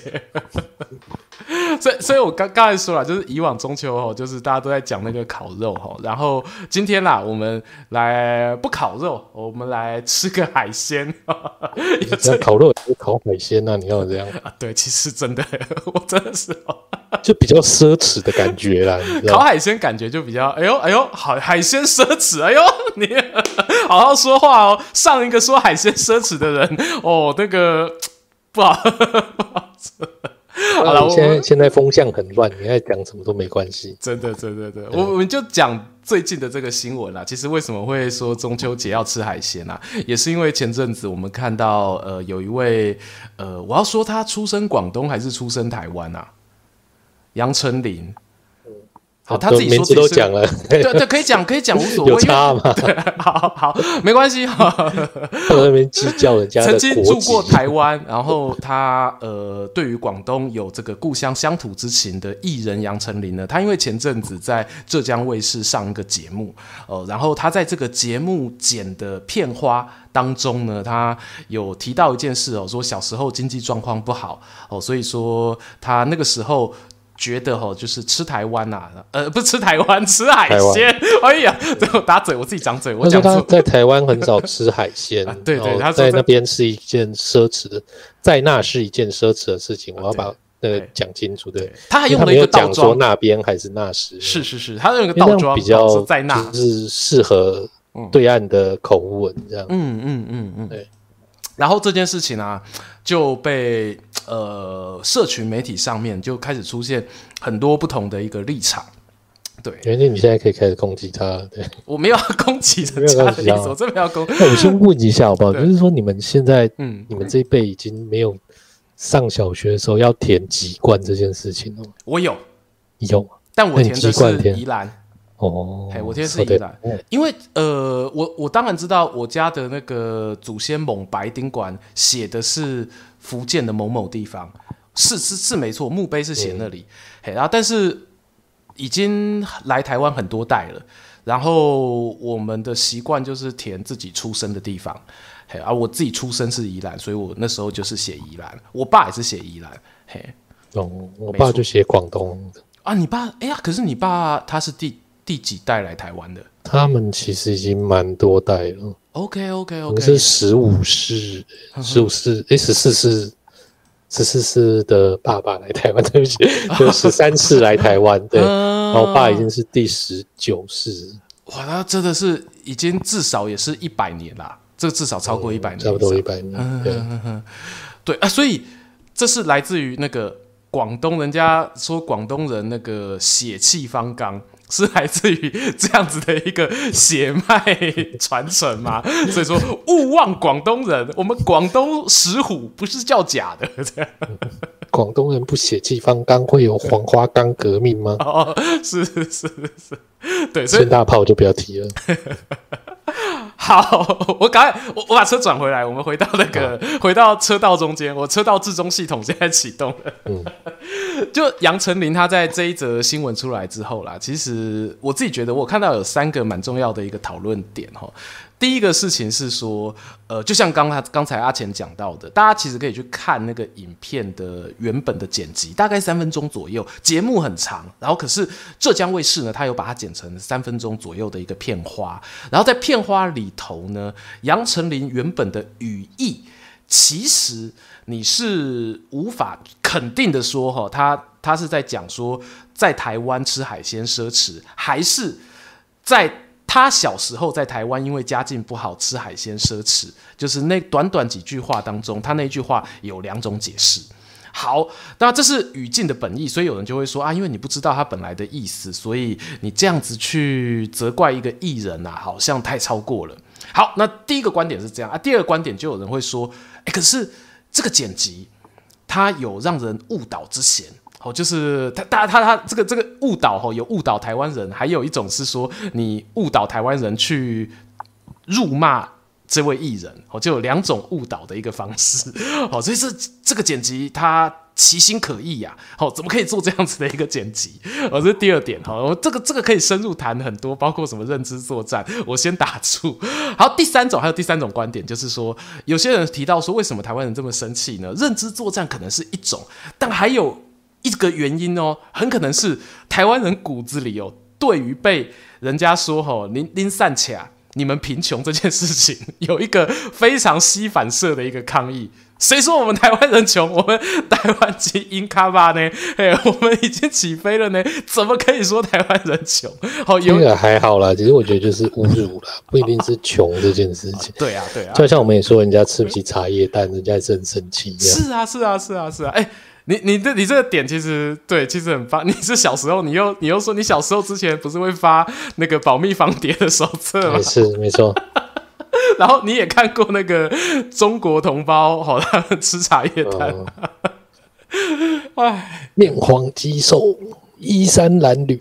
所以，所以我刚刚才说了，就是以往中秋哦，就是大家都在讲那个烤肉哈，然后今天啦，我们来不烤肉，我们来吃个海鲜。这烤肉也烤海鲜啊？你要这样啊？对，其实真的，我真的是就比较奢侈的感觉啦。烤海鲜感觉就比较，哎呦哎呦，好海鲜奢侈，哎呦，你好好说话哦。上一个说海鲜奢侈的人哦，那个 不好，不好吃。好了，现在现在风向很乱，你在讲什么都没关系。真的，真的，真的，我我们就讲最近的这个新闻啦。其实为什么会说中秋节要吃海鲜啊？也是因为前阵子我们看到，呃，有一位，呃，我要说他出生广东还是出生台湾啊？杨丞琳。好，他自己说自己都讲了，对对，可以讲，可以讲，无所谓。有差吗？对，好好，没关系。在那边计较人家。曾经住过台湾，然后他呃，对于广东有这个故乡乡土之情的艺人杨丞琳呢，他因为前阵子在浙江卫视上一个节目，呃，然后他在这个节目剪的片花当中呢，他有提到一件事哦，说小时候经济状况不好哦，所以说他那个时候。觉得哈，就是吃台湾呐，呃，不吃台湾，吃海鲜。哎呀，最后打嘴，我自己长嘴，我讲错。在台湾很少吃海鲜，对 对，他在那边是一件奢侈的，在那是一件奢侈的事情，我要把那个讲清楚。对，他还用了一个倒装，说那边还是那时，是是是，他用一个倒装比较在那，是适合对岸的口吻这样。嗯嗯嗯嗯，对。然后这件事情啊，就被呃社群媒体上面就开始出现很多不同的一个立场，对。因为你现在可以开始攻击他，对。我没有要攻击人家的意思，我这边要攻我先问一下好不好？就是说你们现在，嗯，你们这一辈已经没有上小学的时候要填籍贯这件事情了。我有，有，但我填的是宜兰。哦，嘿，我填的。是宜兰，因为呃，我我当然知道我家的那个祖先蒙白丁馆写的是福建的某某地方，是是是没错，墓碑是写那里，嗯、嘿，然后但是已经来台湾很多代了，然后我们的习惯就是填自己出生的地方，嘿，而、啊、我自己出生是宜兰，所以我那时候就是写宜兰，我爸也是写宜兰，嘿，哦，我爸就写广东。啊，你爸，哎呀，可是你爸他是第。第几代来台湾的？他们其实已经蛮多代了。OK OK OK，是十五世，十五世，哎，十四世，十四世的爸爸来台湾，对不起，就 十三世来台湾，对，然后我爸已经是第十九世。哇，那真的是已经至少也是一百年啦，这个至少超过一百年，差不多一百年。对，对啊，所以这是来自于那个广东，人家说广东人那个血气方刚。是来自于这样子的一个血脉传承吗？所以说勿忘广东人，我们广东石虎不是叫假的。这样，广东人不血气方刚，会有黄花岗革命吗？哦，是是是是，对，所以大炮就不要提了。好，我赶快，我我把车转回来，我们回到那个，好回到车道中间，我车道至中系统现在启动了。嗯，就杨丞琳他在这一则新闻出来之后啦，其实我自己觉得，我看到有三个蛮重要的一个讨论点哈。第一个事情是说，呃，就像刚才刚才阿钱讲到的，大家其实可以去看那个影片的原本的剪辑，大概三分钟左右，节目很长，然后可是浙江卫视呢，他有把它剪成三分钟左右的一个片花，然后在片花里头呢，杨丞琳原本的语义，其实你是无法肯定的说，哈，他他是在讲说，在台湾吃海鲜奢侈，还是在。他小时候在台湾，因为家境不好，吃海鲜奢侈。就是那短短几句话当中，他那句话有两种解释。好，那这是语境的本意，所以有人就会说啊，因为你不知道他本来的意思，所以你这样子去责怪一个艺人啊，好像太超过了。好，那第一个观点是这样啊，第二个观点就有人会说，哎，可是这个剪辑，它有让人误导之嫌。哦，就是他，他，他，他这个这个误导哦，有误导台湾人，还有一种是说你误导台湾人去辱骂这位艺人，哦，就有两种误导的一个方式，哦，所以这这个剪辑他其心可疑呀，哦，怎么可以做这样子的一个剪辑？哦，这是第二点哈，我这个这个可以深入谈很多，包括什么认知作战，我先打住。好，第三种还有第三种观点，就是说有些人提到说，为什么台湾人这么生气呢？认知作战可能是一种，但还有。一个原因哦，很可能是台湾人骨子里哦，对于被人家说吼，您您散起来，你们贫穷这件事情，有一个非常吸反射的一个抗议。谁说我们台湾人穷？我们台湾基因卡巴呢？哎，我们已经起飞了呢，怎么可以说台湾人穷？好，有这个还好啦，其实我觉得就是侮辱啦，不一定是穷这件事情。对啊，对啊，就像我们也说人家吃不起茶叶蛋，人家也是很生气。是啊，是啊，是啊，是啊，哎。你你这你这个点其实对，其实很发。你是小时候，你又你又说你小时候之前不是会发那个保密防谍的手册吗？是没错。然后你也看过那个中国同胞好像吃茶叶蛋。哎、呃，面黄肌瘦，衣衫褴褛，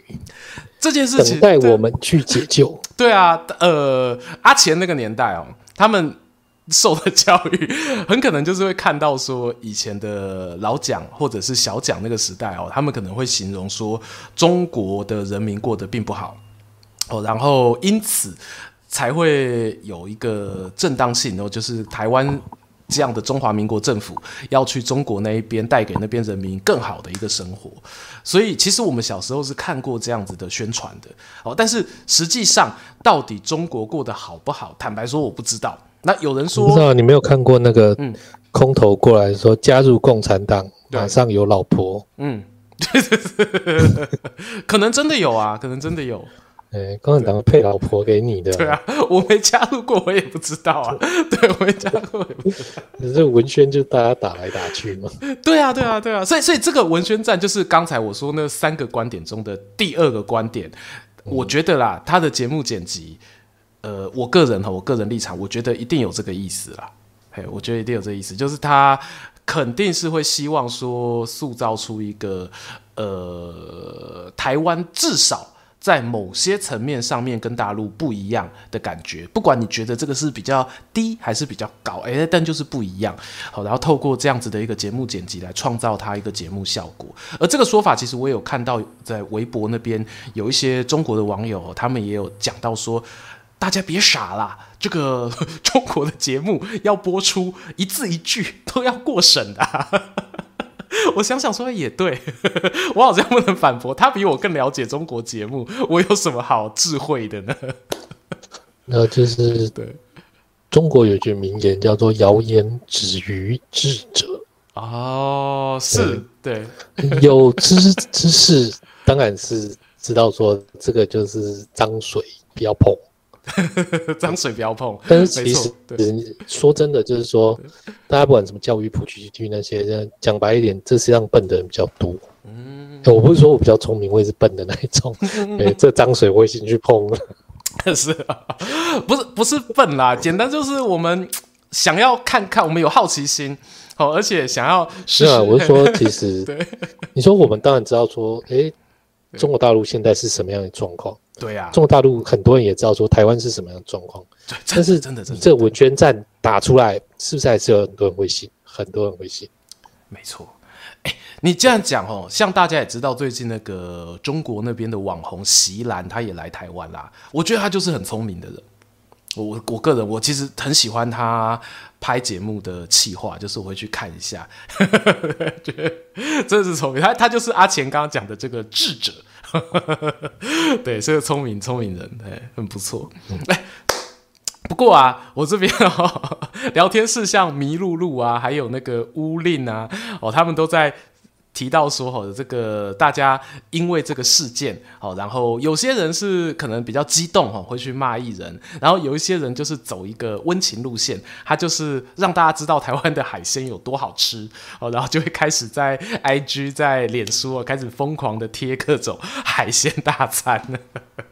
这件事情等待我们去解救。对，对啊，呃，阿钱那个年代哦，他们。受的教育很可能就是会看到说以前的老蒋或者是小蒋那个时代哦，他们可能会形容说中国的人民过得并不好哦，然后因此才会有一个正当性哦，就是台湾这样的中华民国政府要去中国那一边带给那边人民更好的一个生活。所以其实我们小时候是看过这样子的宣传的哦，但是实际上到底中国过得好不好？坦白说我不知道。那有人说，不知道你没有看过那个空头过来说加入共产党，马上有老婆。嗯，可能真的有啊，可能真的有。哎、欸，共产党配老婆给你的？对啊，我没加入过，我也不知道啊。对，我没加入过，也不知道。可是文宣就大家打来打去嘛。对啊，对啊，对啊。所以，所以这个文宣战就是刚才我说那三个观点中的第二个观点。嗯、我觉得啦，他的节目剪辑，呃，我个人哈，我个人立场，我觉得一定有这个意思啦。嘿，我觉得一定有这个意思，就是他肯定是会希望说塑造出一个呃，台湾至少。在某些层面上面跟大陆不一样的感觉，不管你觉得这个是比较低还是比较高，诶，但就是不一样。好，然后透过这样子的一个节目剪辑来创造它一个节目效果。而这个说法，其实我有看到在微博那边有一些中国的网友，他们也有讲到说，大家别傻啦，这个 中国的节目要播出一字一句都要过审的啊。我想想说也对，我好像不能反驳他，比我更了解中国节目，我有什么好智慧的呢？那就是对，中国有句名言叫做“谣言止于智者”。哦，是对，对有知知识当然是知道说这个就是脏水，不要碰。脏水不要碰，但是其实说真的，就是说，大家不管什么教育普及区那些，讲白一点，这世界上笨的人比较多。嗯，我不是说我比较聪明，我也是笨的那一种。对，这脏水我已经去碰了。是啊，不是不是笨啦，简单就是我们想要看看，我们有好奇心，好，而且想要是啊。我是说，其实对，你说我们当然知道说，哎，中国大陆现在是什么样的状况？对呀、啊，中国大陆很多人也知道说台湾是什么样的状况，但是真的真的，这文宣战打出来，是不是还是有很多人会信？很多人会信，没错。哎，你这样讲哦，像大家也知道，最近那个中国那边的网红席岚，他也来台湾啦。我觉得他就是很聪明的人。我我个人，我其实很喜欢他拍节目的企划，就是我会去看一下，觉 得真的是聪明。他他就是阿钱刚刚讲的这个智者。对，是个聪明聪明人，哎，很不错。哎，不过啊，我这边哦，聊天室像麋鹿鹿啊，还有那个乌令啊，哦，他们都在。提到说，好的这个大家因为这个事件，好，然后有些人是可能比较激动，哈，会去骂艺人，然后有一些人就是走一个温情路线，他就是让大家知道台湾的海鲜有多好吃，哦，然后就会开始在 IG 在脸书啊开始疯狂的贴各种海鲜大餐。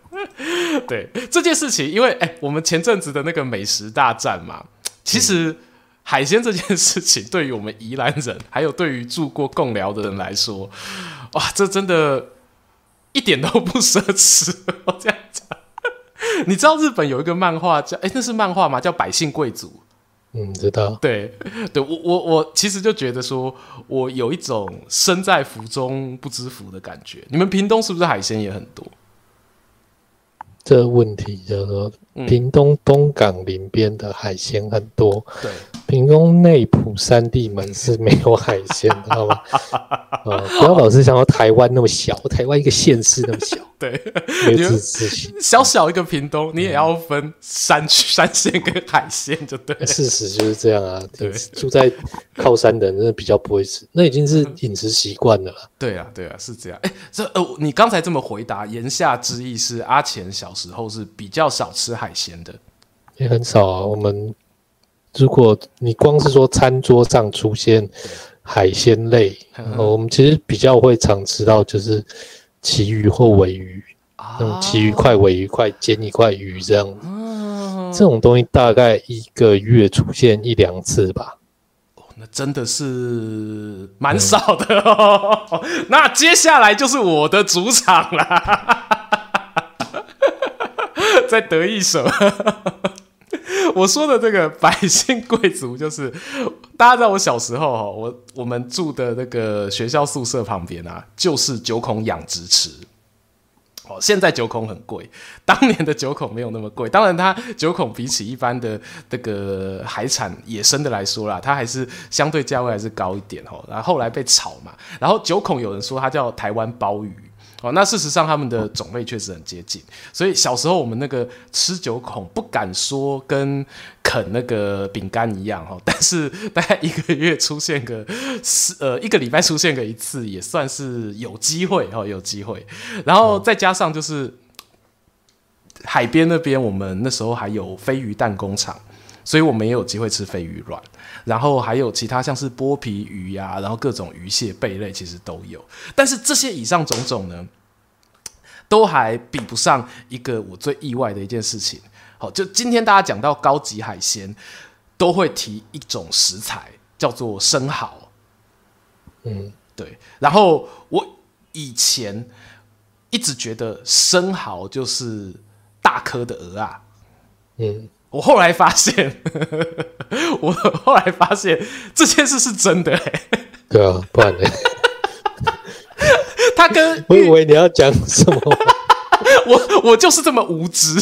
对这件事情，因为哎，我们前阵子的那个美食大战嘛，其实。海鲜这件事情，对于我们宜兰人，还有对于住过贡寮的人来说，哇，这真的一点都不奢侈。我这样讲，你知道日本有一个漫画叫……哎，那是漫画吗？叫《百姓贵族》。嗯，知道。对，对我我我其实就觉得说，我有一种身在福中不知福的感觉。你们屏东是不是海鲜也很多？这个问题叫做屏东东港林边的海鲜很多。嗯、对。屏东内埔三地门是没有海鲜，知道吗？啊、呃，不要老是想到台湾那么小，台湾一个县市那么小，对，小小一个屏东，你也要分山区、山线跟海线，就对。事实就是这样啊，对，住在靠山的人真的比较不会吃，那已经是饮食习惯了。对啊，对啊，是这样。哎，这呃，你刚才这么回答，言下之意是阿钱小时候是比较少吃海鲜的，也很少啊，我们。如果你光是说餐桌上出现海鲜类，我们其实比较会常吃到就是旗鱼或尾鱼，那种旗鱼块、尾鱼块煎一块鱼这样子，这种东西大概一个月出现一两次吧。哦，那真的是蛮少的哦。那接下来就是我的主场了，在得意什么？我说的这个百姓贵族，就是大家知道，我小时候哈，我我们住的那个学校宿舍旁边啊，就是九孔养殖池。哦，现在九孔很贵，当年的九孔没有那么贵。当然，它九孔比起一般的这个海产野生的来说啦，它还是相对价位还是高一点哦。然后后来被炒嘛，然后九孔有人说它叫台湾鲍鱼。哦，那事实上他们的种类确实很接近，所以小时候我们那个吃九孔不敢说跟啃那个饼干一样哈，但是大概一个月出现个四呃一个礼拜出现个一次也算是有机会哦，有机会。然后再加上就是海边那边，我们那时候还有飞鱼蛋工厂，所以我们也有机会吃飞鱼卵。然后还有其他像是剥皮鱼呀、啊，然后各种鱼蟹贝类其实都有，但是这些以上种种呢，都还比不上一个我最意外的一件事情。好，就今天大家讲到高级海鲜，都会提一种食材叫做生蚝。嗯，对。然后我以前一直觉得生蚝就是大颗的鹅啊。嗯。我后来发现，我后来发现这件事是真的、欸。对啊，不然呢？他跟我以为你要讲什么，我我就是这么无知。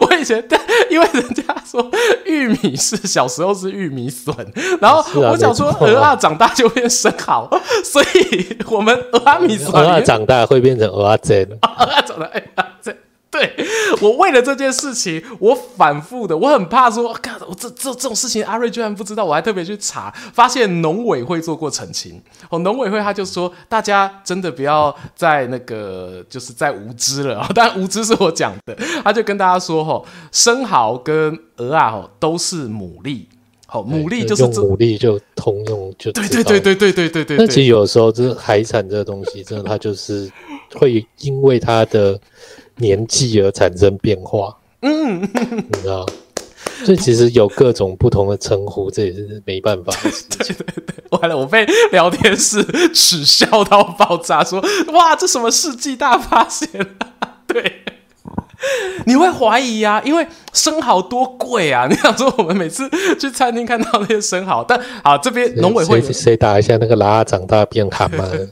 我以前因为人家说玉米是小时候是玉米笋，然后我想说鹅啊长大就变生蚝，所以我们鹅啊米笋，鹅啊长大会变成蚵仔煎。蚵仔长大哎呀这。对，我为了这件事情，我反复的，我很怕说，看我这这这种事情，阿瑞居然不知道，我还特别去查，发现农委会做过澄清。哦，农委会他就说，大家真的不要再那个，就是再无知了啊！当然无知是我讲的，他就跟大家说，吼，生蚝跟鹅啊吼都是牡蛎，好，牡蛎就是用牡蛎就通用，就对对对对对对对对。那其实有时候这海产这个东西，真的它就是会因为它的。年纪而产生变化，嗯，你知道，所以其实有各种不同的称呼，这也是没办法的事情。对对对，完了，我被聊天室耻笑到爆炸，说：“哇，这什么世纪大发现啊？” 对，你会怀疑啊，因为生蚝多贵啊！你想说，我们每次去餐厅看到那些生蚝，但好，这边农委会谁打一下那个拉长大变蛤蟆？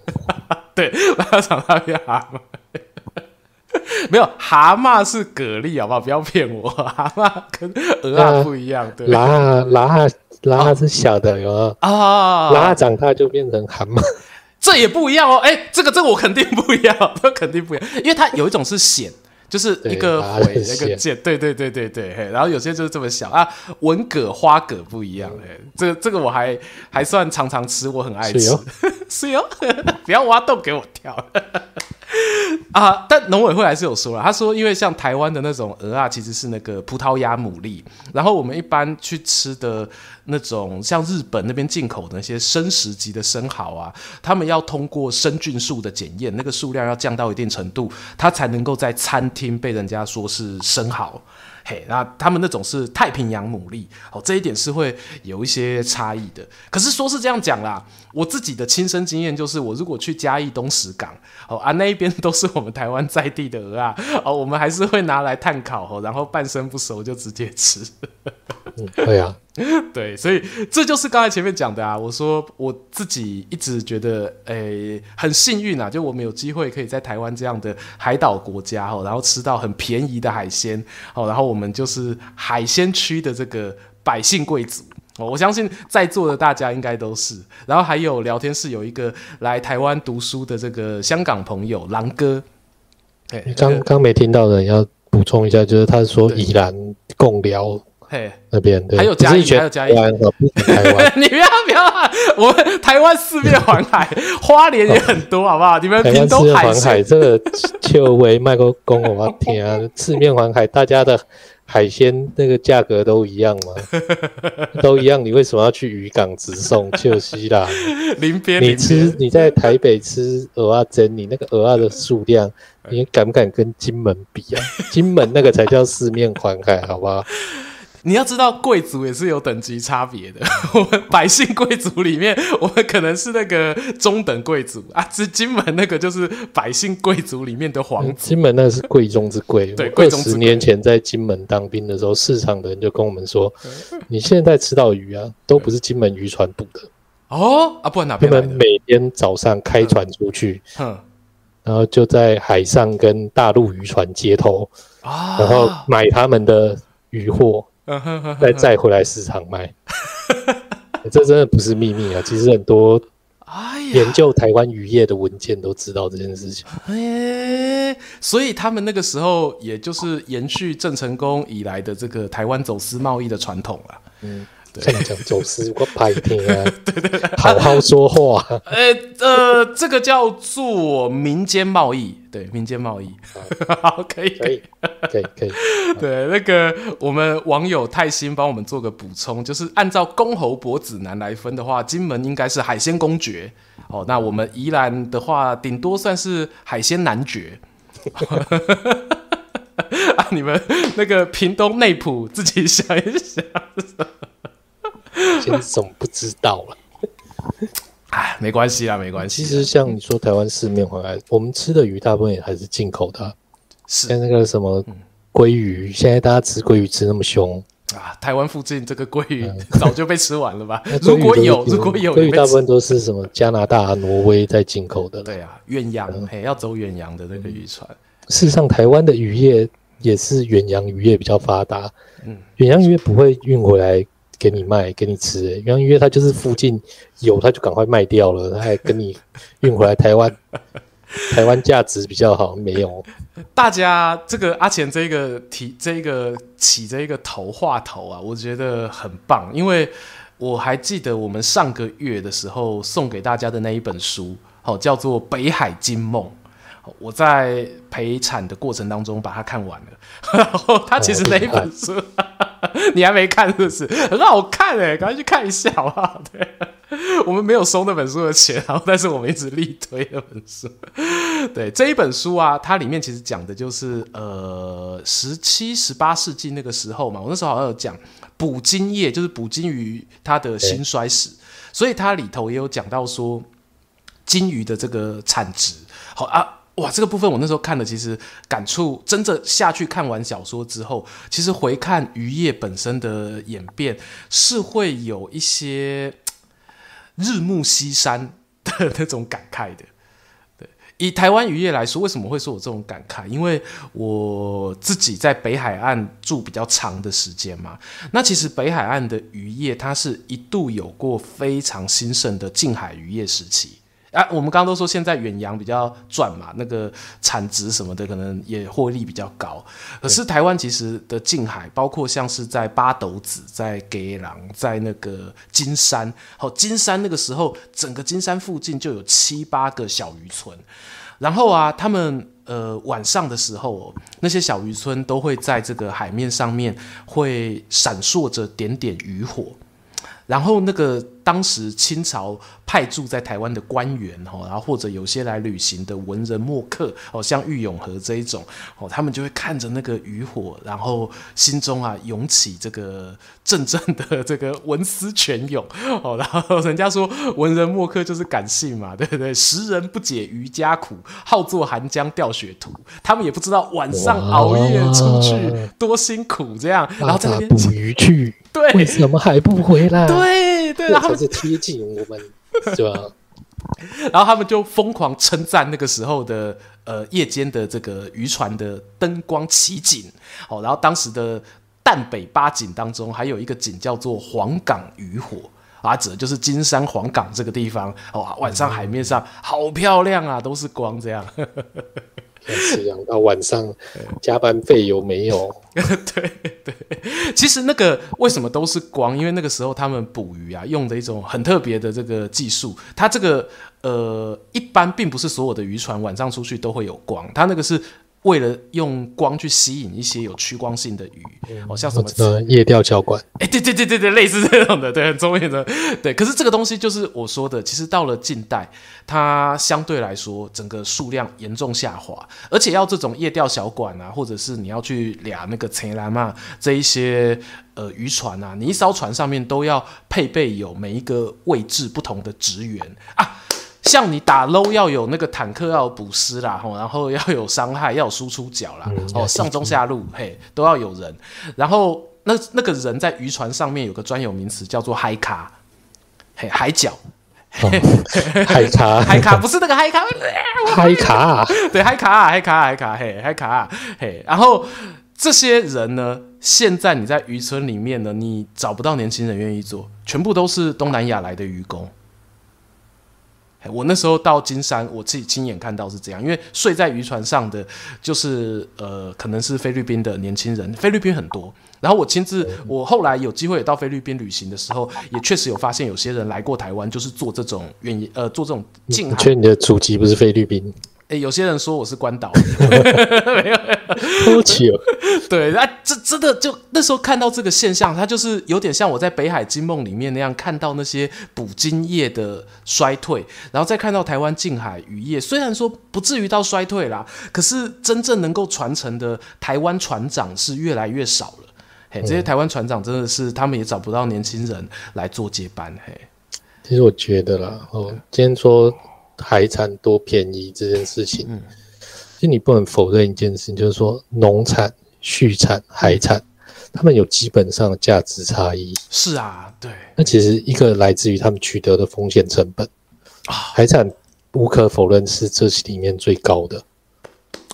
对，拉长大变蛤蟆。没有蛤蟆是蛤蜊，好不好？不要骗我，蛤蟆跟鹅啊不一样。啊、对，拉拉拉是小的，有没有啊？拉长大就变成蛤蟆，这也不一样哦。哎、欸，这个这个我肯定不一样，这肯定不一样，因为它有一种是蚬。就是一个回一个剑，对对对对对，嘿，然后有些就是这么小啊，文蛤花蛤不一样，哎，这个这个我还还算常常吃，我很爱吃，是哦，不要挖洞给我跳啊！但农委会还是有说了，他说因为像台湾的那种鹅啊，其实是那个葡萄牙牡蛎，然后我们一般去吃的。那种像日本那边进口的那些生食级的生蚝啊，他们要通过生菌数的检验，那个数量要降到一定程度，它才能够在餐厅被人家说是生蚝。那他们那种是太平洋牡蛎，哦，这一点是会有一些差异的。可是说是这样讲啦，我自己的亲身经验就是，我如果去嘉义东石港，哦啊，那一边都是我们台湾在地的鹅啊，哦，我们还是会拿来炭烤，然后半生不熟就直接吃。嗯，对啊，对，所以这就是刚才前面讲的啊。我说我自己一直觉得，诶、欸，很幸运啊，就我们有机会可以在台湾这样的海岛国家，哦，然后吃到很便宜的海鲜，哦，然后我们。就是海鲜区的这个百姓贵族，哦我相信在座的大家应该都是。然后还有聊天室有一个来台湾读书的这个香港朋友狼哥，刚刚没听到的要补充一下，就是他说宜兰共寮嘿那边对，还有嘉义，还有嘉义，台湾，你不要不要，我们台湾四面环海，花莲也很多，好不好？你们屏东海环海这个秋威麦克公，我要听啊，四面环海，大家的。海鲜那个价格都一样吗？都一样，你为什么要去渔港直送？就是啦，林边你吃你在台北吃蚵仔煎，你那个蚵仔的数量，你敢不敢跟金门比啊？金门那个才叫四面环海，好不好？你要知道，贵族也是有等级差别的。我们百姓贵族里面，我们可能是那个中等贵族啊。这 金门那个就是百姓贵族里面的皇族。金门那个是贵中之贵。对，贵中十年前在金门当兵的时候，市场的人就跟我们说：“你现在吃到鱼啊，都不是金门渔船捕的。”哦啊，不然哪边？他们每天早上开船出去，嗯，然后就在海上跟大陆渔船接头，啊，然后买他们的渔货，再再回来市场卖。这真的不是秘密啊！其实很多研究台湾渔业的文件都知道这件事情。哎，所以他们那个时候也就是延续郑成功以来的这个台湾走私贸易的传统了。嗯。像你讲走私，我拍听啊，对对对，好好说话。呃呃，这个叫做民间贸易，对，民间贸易，好，可以，可以，可以，可以。对，那个我们网友泰兴帮我们做个补充，就是按照公侯伯子男来分的话，金门应该是海鲜公爵，哦，那我们宜兰的话，顶多算是海鲜男爵。啊，你们那个屏东内埔自己想一想。现在怎么不知道了？哎，没关系啦，没关系。其实像你说，台湾市面回来，我们吃的鱼大部分也还是进口的。是，像那个什么鲑鱼，现在大家吃鲑鱼吃那么凶啊！台湾附近这个鲑鱼早就被吃完了吧？如果有，如果有，鲑鱼大部分都是什么加拿大、挪威在进口的。对啊，远洋，嘿，要走远洋的那个渔船。事实上，台湾的渔业也是远洋渔业比较发达。嗯，远洋渔业不会运回来。给你卖，给你吃，欸，因为因为他就是附近有，他就赶快卖掉了，他还跟你运回来台湾，台湾价值比较好，没有。大家这个阿钱这个提这个起这个头话头啊，我觉得很棒，因为我还记得我们上个月的时候送给大家的那一本书，好叫做《北海金梦》。我在陪产的过程当中把它看完了，然后它其实那一本书、哦、你还没看是不是？很好看哎，赶快去看一下好不好？对，我们没有收那本书的钱，然后但是我们一直力推那本书。对，这一本书啊，它里面其实讲的就是呃十七、十八世纪那个时候嘛，我那时候好像有讲捕鲸业，就是捕鲸鱼它的兴衰史，所以它里头也有讲到说鲸鱼的这个产值。好啊。哇，这个部分我那时候看了，其实感触真正下去看完小说之后，其实回看渔业本身的演变，是会有一些日暮西山的那种感慨的。对，以台湾渔业来说，为什么会说我这种感慨？因为我自己在北海岸住比较长的时间嘛。那其实北海岸的渔业，它是一度有过非常兴盛的近海渔业时期。啊，我们刚刚都说现在远洋比较赚嘛，那个产值什么的可能也获利比较高。可是台湾其实的近海，包括像是在八斗子、在给郎、在那个金山，好，金山那个时候整个金山附近就有七八个小渔村。然后啊，他们呃晚上的时候，那些小渔村都会在这个海面上面会闪烁着点点渔火。然后那个当时清朝派驻在台湾的官员哦，然后或者有些来旅行的文人墨客哦，像郁永和这一种哦，他们就会看着那个渔火，然后心中啊涌起这个阵阵的这个文思泉涌哦，然后人家说文人墨客就是感性嘛，对不对？时人不解渔家苦，好作寒江钓雪图。他们也不知道晚上熬夜出去多辛苦，这样然后在那边捕鱼去。对，为什么还不回来？对对，然后他们是贴近我们，是吧？然后他们就疯狂称赞那个时候的呃夜间的这个渔船的灯光奇景哦。然后当时的淡北八景当中，还有一个景叫做黄港渔火啊，指的就是金山黄港这个地方哦。晚上海面上好漂亮啊，都是光这样。是养到晚上，加班费有没有？对对，其实那个为什么都是光？因为那个时候他们捕鱼啊，用的一种很特别的这个技术。它这个呃，一般并不是所有的渔船晚上出去都会有光，它那个是。为了用光去吸引一些有趋光性的鱼，嗯、哦，像什么夜钓小管，哎，对对对对对，类似这种的，对，很聪明的，对。可是这个东西就是我说的，其实到了近代，它相对来说整个数量严重下滑，而且要这种夜钓小管啊，或者是你要去俩那个青蓝嘛，这一些呃渔船啊，你一艘船上面都要配备有每一个位置不同的职员啊。像你打 low 要有那个坦克，要有补师啦，然后要有伤害，要有输出脚啦，嗯、哦，上中下路，嘿，都要有人。然后那那个人在渔船上面有个专有名词叫做海卡，嘿，海脚，哦、海卡，海卡不是那个海卡，海卡，对，海卡，海卡，海卡，嘿，海卡，嘿。然后这些人呢，现在你在渔村里面呢，你找不到年轻人愿意做，全部都是东南亚来的渔工。我那时候到金山，我自己亲眼看到是这样，因为睡在渔船上的就是呃，可能是菲律宾的年轻人，菲律宾很多。然后我亲自，我后来有机会也到菲律宾旅行的时候，也确实有发现有些人来过台湾，就是做这种愿意呃做这种近海。确定你的祖籍不是菲律宾？哎，有些人说我是关岛，没有，对，啊，这真的就那时候看到这个现象，它就是有点像我在《北海金梦》里面那样看到那些捕鲸业的衰退，然后再看到台湾近海渔业，虽然说不至于到衰退啦，可是真正能够传承的台湾船长是越来越少了。嘿，这些台湾船长真的是他们也找不到年轻人来做接班。嘿，其实我觉得啦，哦，今天说。海产多便宜这件事情，嗯，其实你不能否认一件事情，就是说农产、畜产、海产，他们有基本上的价值差异。是啊，对。那其实一个来自于他们取得的风险成本。啊，海产无可否认是这里面最高的。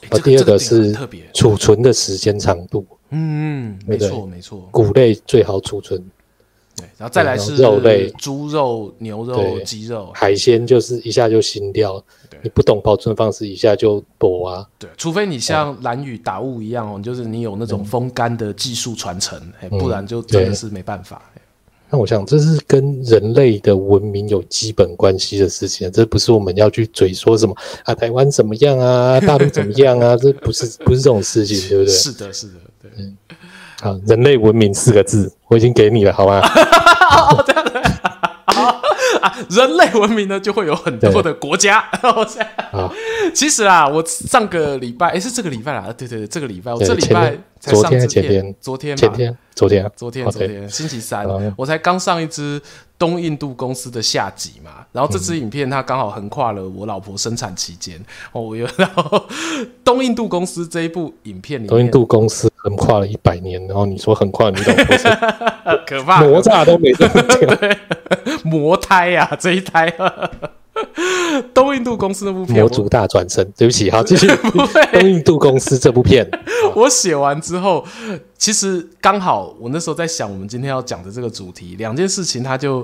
啊第二个是储存的时间长度。嗯，没错没错。谷类最好储存。对，然后再来是肉类，猪肉、牛肉、鸡肉，海鲜就是一下就腥掉。对，你不懂保存方式，一下就剥啊。对，除非你像蓝雨打雾一样哦，就是你有那种风干的技术传承，嗯，不然就真的是没办法。那我想这是跟人类的文明有基本关系的事情，这不是我们要去嘴说什么啊，台湾怎么样啊，大陆怎么样啊，这不是不是这种事情，对不对？是的，是的，对。人类文明四个字，我已经给你了，好吗？人类文明呢，就会有很多的国家。啊，其实啊，我上个礼拜，哎，是这个礼拜啊，对对对，这个礼拜，我这礼拜才上支片，昨天，前天，昨天，昨天，昨天，星期三，我才刚上一支东印度公司的下集嘛，然后这支影片它刚好横跨了我老婆生产期间，哦，我有，然后东印度公司这一部影片里面，东印度公司。横跨了一百年，然后你说横跨你懂不是？可怕，哪吒都没这么讲。魔胎呀、啊，这一胎。东印度公司那部片，魔族大转身。对不起，好，继续。东印度公司这部片，我写完之后，其实刚好我那时候在想，我们今天要讲的这个主题，两件事情，它就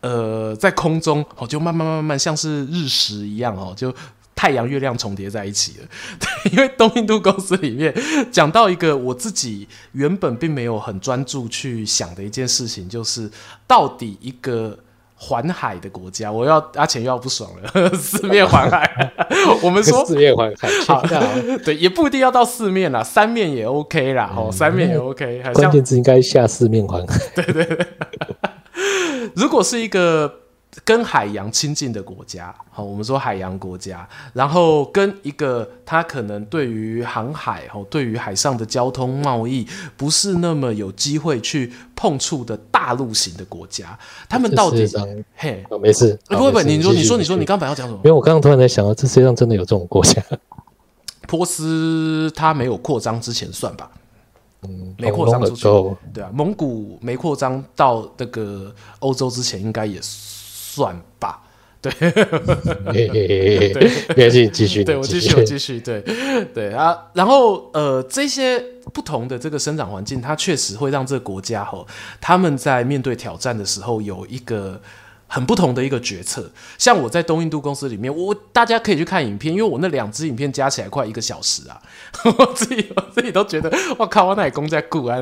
呃在空中哦，就慢慢慢慢像是日食一样哦，就。太阳、月亮重叠在一起了，对，因为东印度公司里面讲到一个我自己原本并没有很专注去想的一件事情，就是到底一个环海的国家，我要阿钱又要不爽了，四面环海，我们说四面环海，好，对，也不一定要到四面啦，三面也 OK 啦，哦、嗯，三面也 OK，关键字应该下四面环海，对对对，如果是一个。跟海洋亲近的国家，好，我们说海洋国家，然后跟一个他可能对于航海，哦，对于海上的交通贸易不是那么有机会去碰触的大陆型的国家，他们到底？嘿，哦，没事，不不不，你说你说你说你刚本来要讲什么？因为我刚刚突然在想到，这世界上真的有这种国家？波斯它没有扩张之前算吧？嗯，没扩张出去，对啊，蒙古没扩张到那个欧洲之前，应该也是。算吧，对，对，继续，对我继续，我继续，对。对啊，然后呃，这些不同的这个生长环境，它确实会让这个国家吼，他们在面对挑战的时候有一个。很不同的一个决策，像我在东印度公司里面，我大家可以去看影片，因为我那两支影片加起来快一个小时啊，我自己我自己都觉得，我靠，我哪公在顾啊？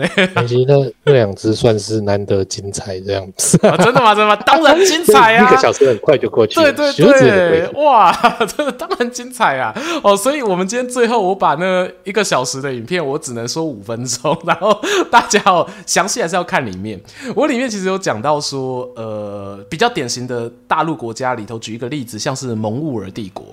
其实那那两支算是难得精彩这样子，啊，真的吗？真的吗？当然精彩啊！一个小时很快就过去了，对对对，哇，真的当然精彩啊！哦，所以我们今天最后我把那一个小时的影片，我只能说五分钟，然后大家哦，详细还是要看里面，我里面其实有讲到说，呃，比较。典型的大陆国家里头，举一个例子，像是蒙兀尔帝国，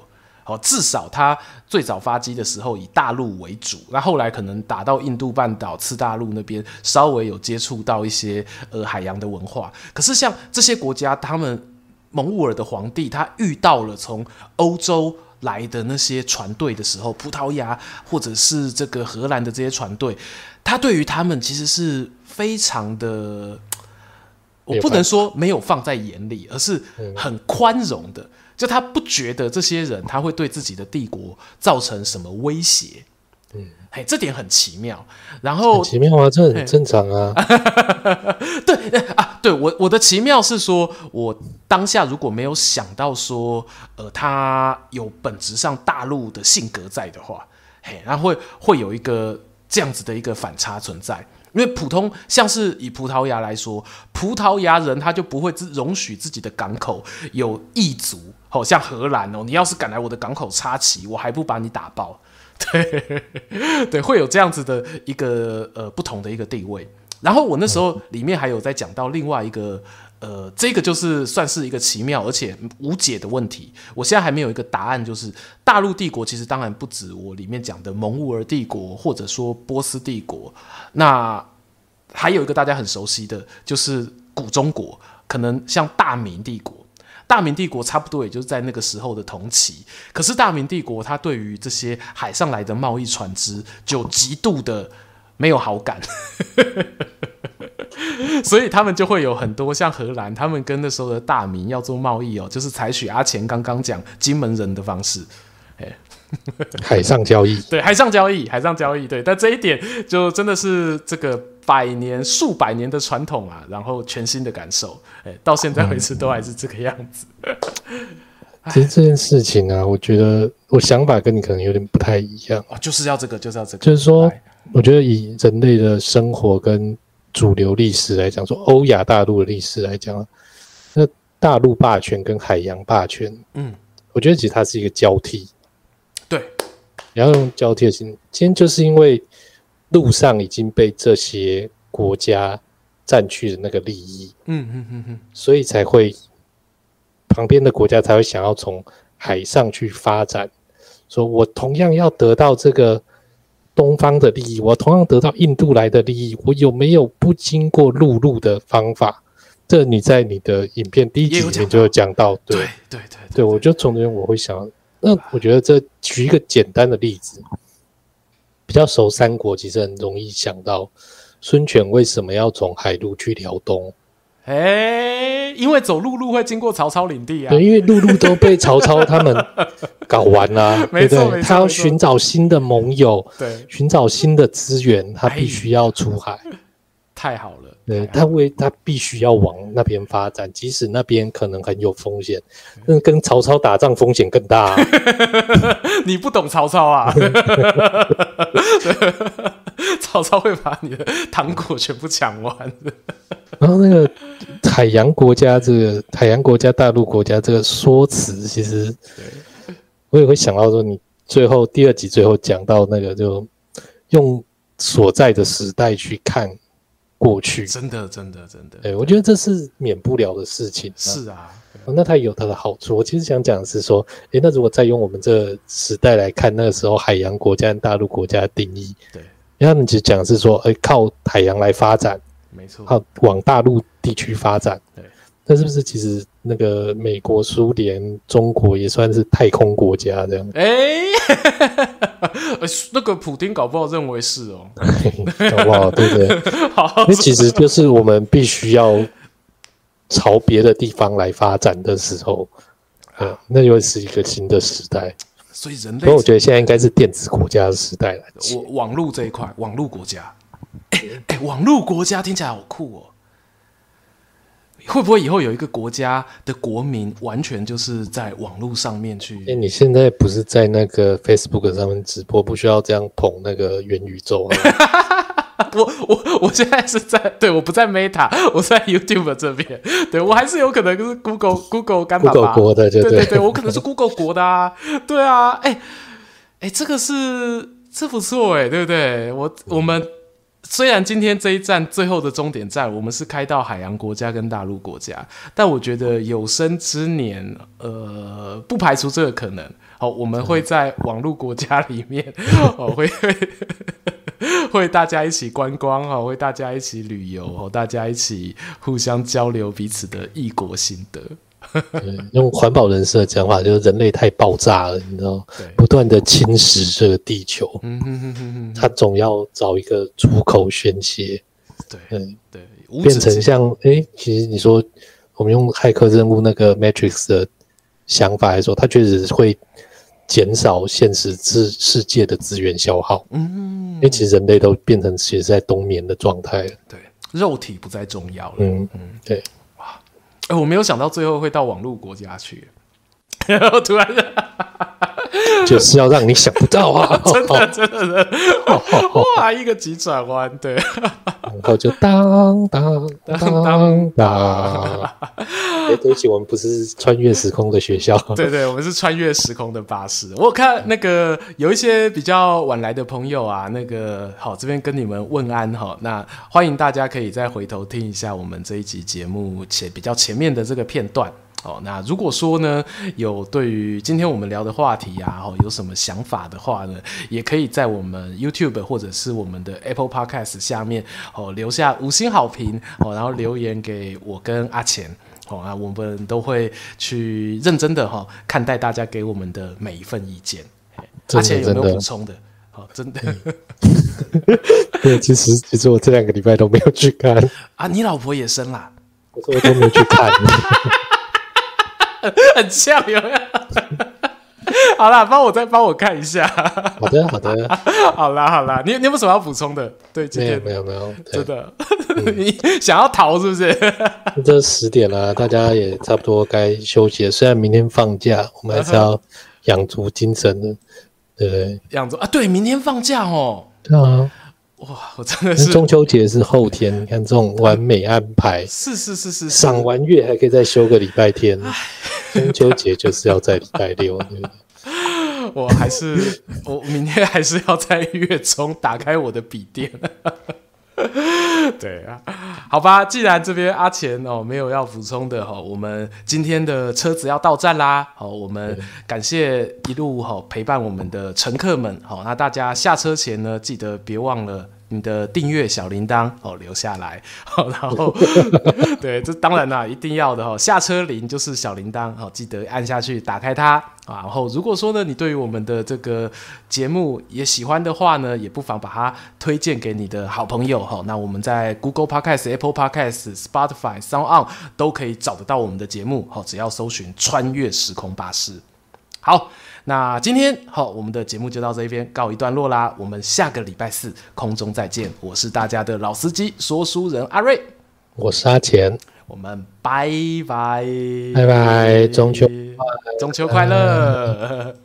好，至少它最早发迹的时候以大陆为主，那后来可能打到印度半岛、次大陆那边，稍微有接触到一些呃海洋的文化。可是像这些国家，他们蒙兀尔的皇帝，他遇到了从欧洲来的那些船队的时候，葡萄牙或者是这个荷兰的，这些船队，他对于他们其实是非常的。我不能说没有放在眼里，而是很宽容的。就他不觉得这些人他会对自己的帝国造成什么威胁，嗯，嘿，这点很奇妙。然后奇妙啊，这很正常啊。对啊，对我我的奇妙是说，我当下如果没有想到说，呃，他有本质上大陆的性格在的话，嘿，然后会会有一个这样子的一个反差存在。因为普通像是以葡萄牙来说，葡萄牙人他就不会自容许自己的港口有异族，好像荷兰哦，你要是敢来我的港口插旗，我还不把你打爆，对对，会有这样子的一个呃不同的一个地位。然后我那时候里面还有在讲到另外一个。呃，这个就是算是一个奇妙而且无解的问题。我现在还没有一个答案，就是大陆帝国其实当然不止我里面讲的蒙兀儿帝国，或者说波斯帝国。那还有一个大家很熟悉的就是古中国，可能像大明帝国。大明帝国差不多也就是在那个时候的同期。可是大明帝国它对于这些海上来的贸易船只就极度的没有好感。所以他们就会有很多像荷兰，他们跟那时候的大明要做贸易哦，就是采取阿钱刚刚讲金门人的方式，海上交易，对，海上交易，海上交易，对，但这一点就真的是这个百年、数百年的传统啊，然后全新的感受，到现在为止都还是这个样子。嗯、其实这件事情啊，我觉得我想法跟你可能有点不太一样。哦，就是要这个，就是要这个，就是说，我觉得以人类的生活跟主流历史来讲，说欧亚大陆的历史来讲，那大陆霸权跟海洋霸权，嗯，我觉得其实它是一个交替，对，你要用交替的心。今天就是因为路上已经被这些国家占据了那个利益，嗯嗯嗯嗯，所以才会旁边的国家才会想要从海上去发展，说我同样要得到这个。东方的利益，我同样得到印度来的利益，我有没有不经过陆路的方法？这你在你的影片第一集里面就有讲到，对对对对，对，我就从这边我会想，那我觉得这举一个简单的例子，比较熟三国，其实很容易想到孙权为什么要从海路去辽东。哎、欸，因为走陆路会经过曹操领地啊。对，因为陆路都被曹操他们搞完了，对不对？他要寻找新的盟友，对，寻找新的资源，他必须要出海。太好了，对，他为他必须要往那边发展，即使那边可能很有风险，但跟曹操打仗风险更大、啊。你不懂曹操啊？曹操会把你的糖果全部抢完。然后那个海洋国家，这个海洋国家、大陆国家这个说辞，其实我也会想到说，你最后第二集最后讲到那个，就用所在的时代去看过去，真的，真的，真的，对，我觉得这是免不了的事情。是啊，那它有它的好处。我其实想讲的是说，诶，那如果再用我们这个时代来看，那个时候海洋国家跟大陆国家的定义，对，因为他们其实讲的是说，诶，靠海洋来发展。没错，靠，往大陆地区发展。对，那是不是其实那个美国、苏联、中国也算是太空国家这样？哎、欸，那个普丁搞不好认为是哦，搞不好对不对？好，那其实就是我们必须要朝别的地方来发展的时候，啊，那又是一个新的时代。所以人类，所以我觉得现在应该是电子国家的时代了。网网络这一块，网络国家。哎、欸欸，网络国家听起来好酷哦！会不会以后有一个国家的国民完全就是在网络上面去？哎、欸，你现在不是在那个 Facebook 上面直播，不需要这样捧那个元宇宙啊？我我我现在是在对，我不在 Meta，我在 YouTube 这边。对，我还是有可能就是 Google Google 干嘛？Google 国的，对对对，我可能是 Google 国的啊。对啊，哎、欸、哎、欸，这个是这不错哎，对不对？我我们。虽然今天这一站最后的终点站，我们是开到海洋国家跟大陆国家，但我觉得有生之年，呃，不排除这个可能。好，我们会在网络国家里面，哦，会会 会大家一起观光，哈，会大家一起旅游，哦，大家一起互相交流彼此的异国心得。用环保人士的讲法，就是人类太爆炸了，你知道，不断的侵蚀这个地球，嗯哼哼哼哼，他总要找一个出口宣泄。对，对，对，变成像哎、欸，其实你说我们用骇客任务那个 Matrix 的想法来说，它确实会减少现实世世界的资源消耗。嗯，因为其实人类都变成其实在冬眠的状态了。对，肉体不再重要了。嗯嗯，对。哎、我没有想到最后会到网络国家去。然后突然，就是要让你想不到啊！真的，真的，真的，哇，一个急转弯，对，然后就当当当当当。哎，对不起，我们不是穿越时空的学校。对对，我们是穿越时空的巴士。我看那个有一些比较晚来的朋友啊，那个好，这边跟你们问安哈。那欢迎大家可以再回头听一下我们这一集节目前比较前面的这个片段。哦，那如果说呢，有对于今天我们聊的话题啊，哦，有什么想法的话呢，也可以在我们 YouTube 或者是我们的 Apple Podcast 下面哦留下五星好评哦，然后留言给我跟阿钱哦，那我们都会去认真的哈、哦、看待大家给我们的每一份意见。阿钱有没有补充的？哦，真的。对，其实其实我这两个礼拜都没有去看啊，你老婆也生啦？我都没有去看。很像有没有？好啦，帮我再帮我看一下。好的，好的。好啦，好啦，你你有没有什么要补充的？对，今天没有，没有，没有，真的。嗯、你想要逃是不是？这十点了，大家也差不多该休息了。虽然明天放假，我们还是要养足精神的，对不对？养足啊，对，明天放假哦。对啊。哇，我真的是中秋节是后天，你看这种完美安排，是是是是，赏完月还可以再休个礼拜天。中秋节就是要在礼拜六，对不对？我还是我明天还是要在月中打开我的笔电。对啊，好吧，既然这边阿钱哦没有要补充的哈，我们今天的车子要到站啦。好，我们感谢一路哈陪伴我们的乘客们。好，那大家下车前呢，记得别忘了。你的订阅小铃铛哦，留下来，然后 对，这当然啦，一定要的哈。下车铃就是小铃铛，好，记得按下去，打开它啊。然后如果说呢，你对于我们的这个节目也喜欢的话呢，也不妨把它推荐给你的好朋友哈。那我们在 Google Podcast、Apple Podcast、Spotify、Sound On 都可以找得到我们的节目，好，只要搜寻“穿越时空巴士”。好。那今天好，我们的节目就到这边告一段落啦。我们下个礼拜四空中再见。我是大家的老司机说书人阿瑞，我是阿钱，我们拜拜，拜拜，中秋中秋快乐。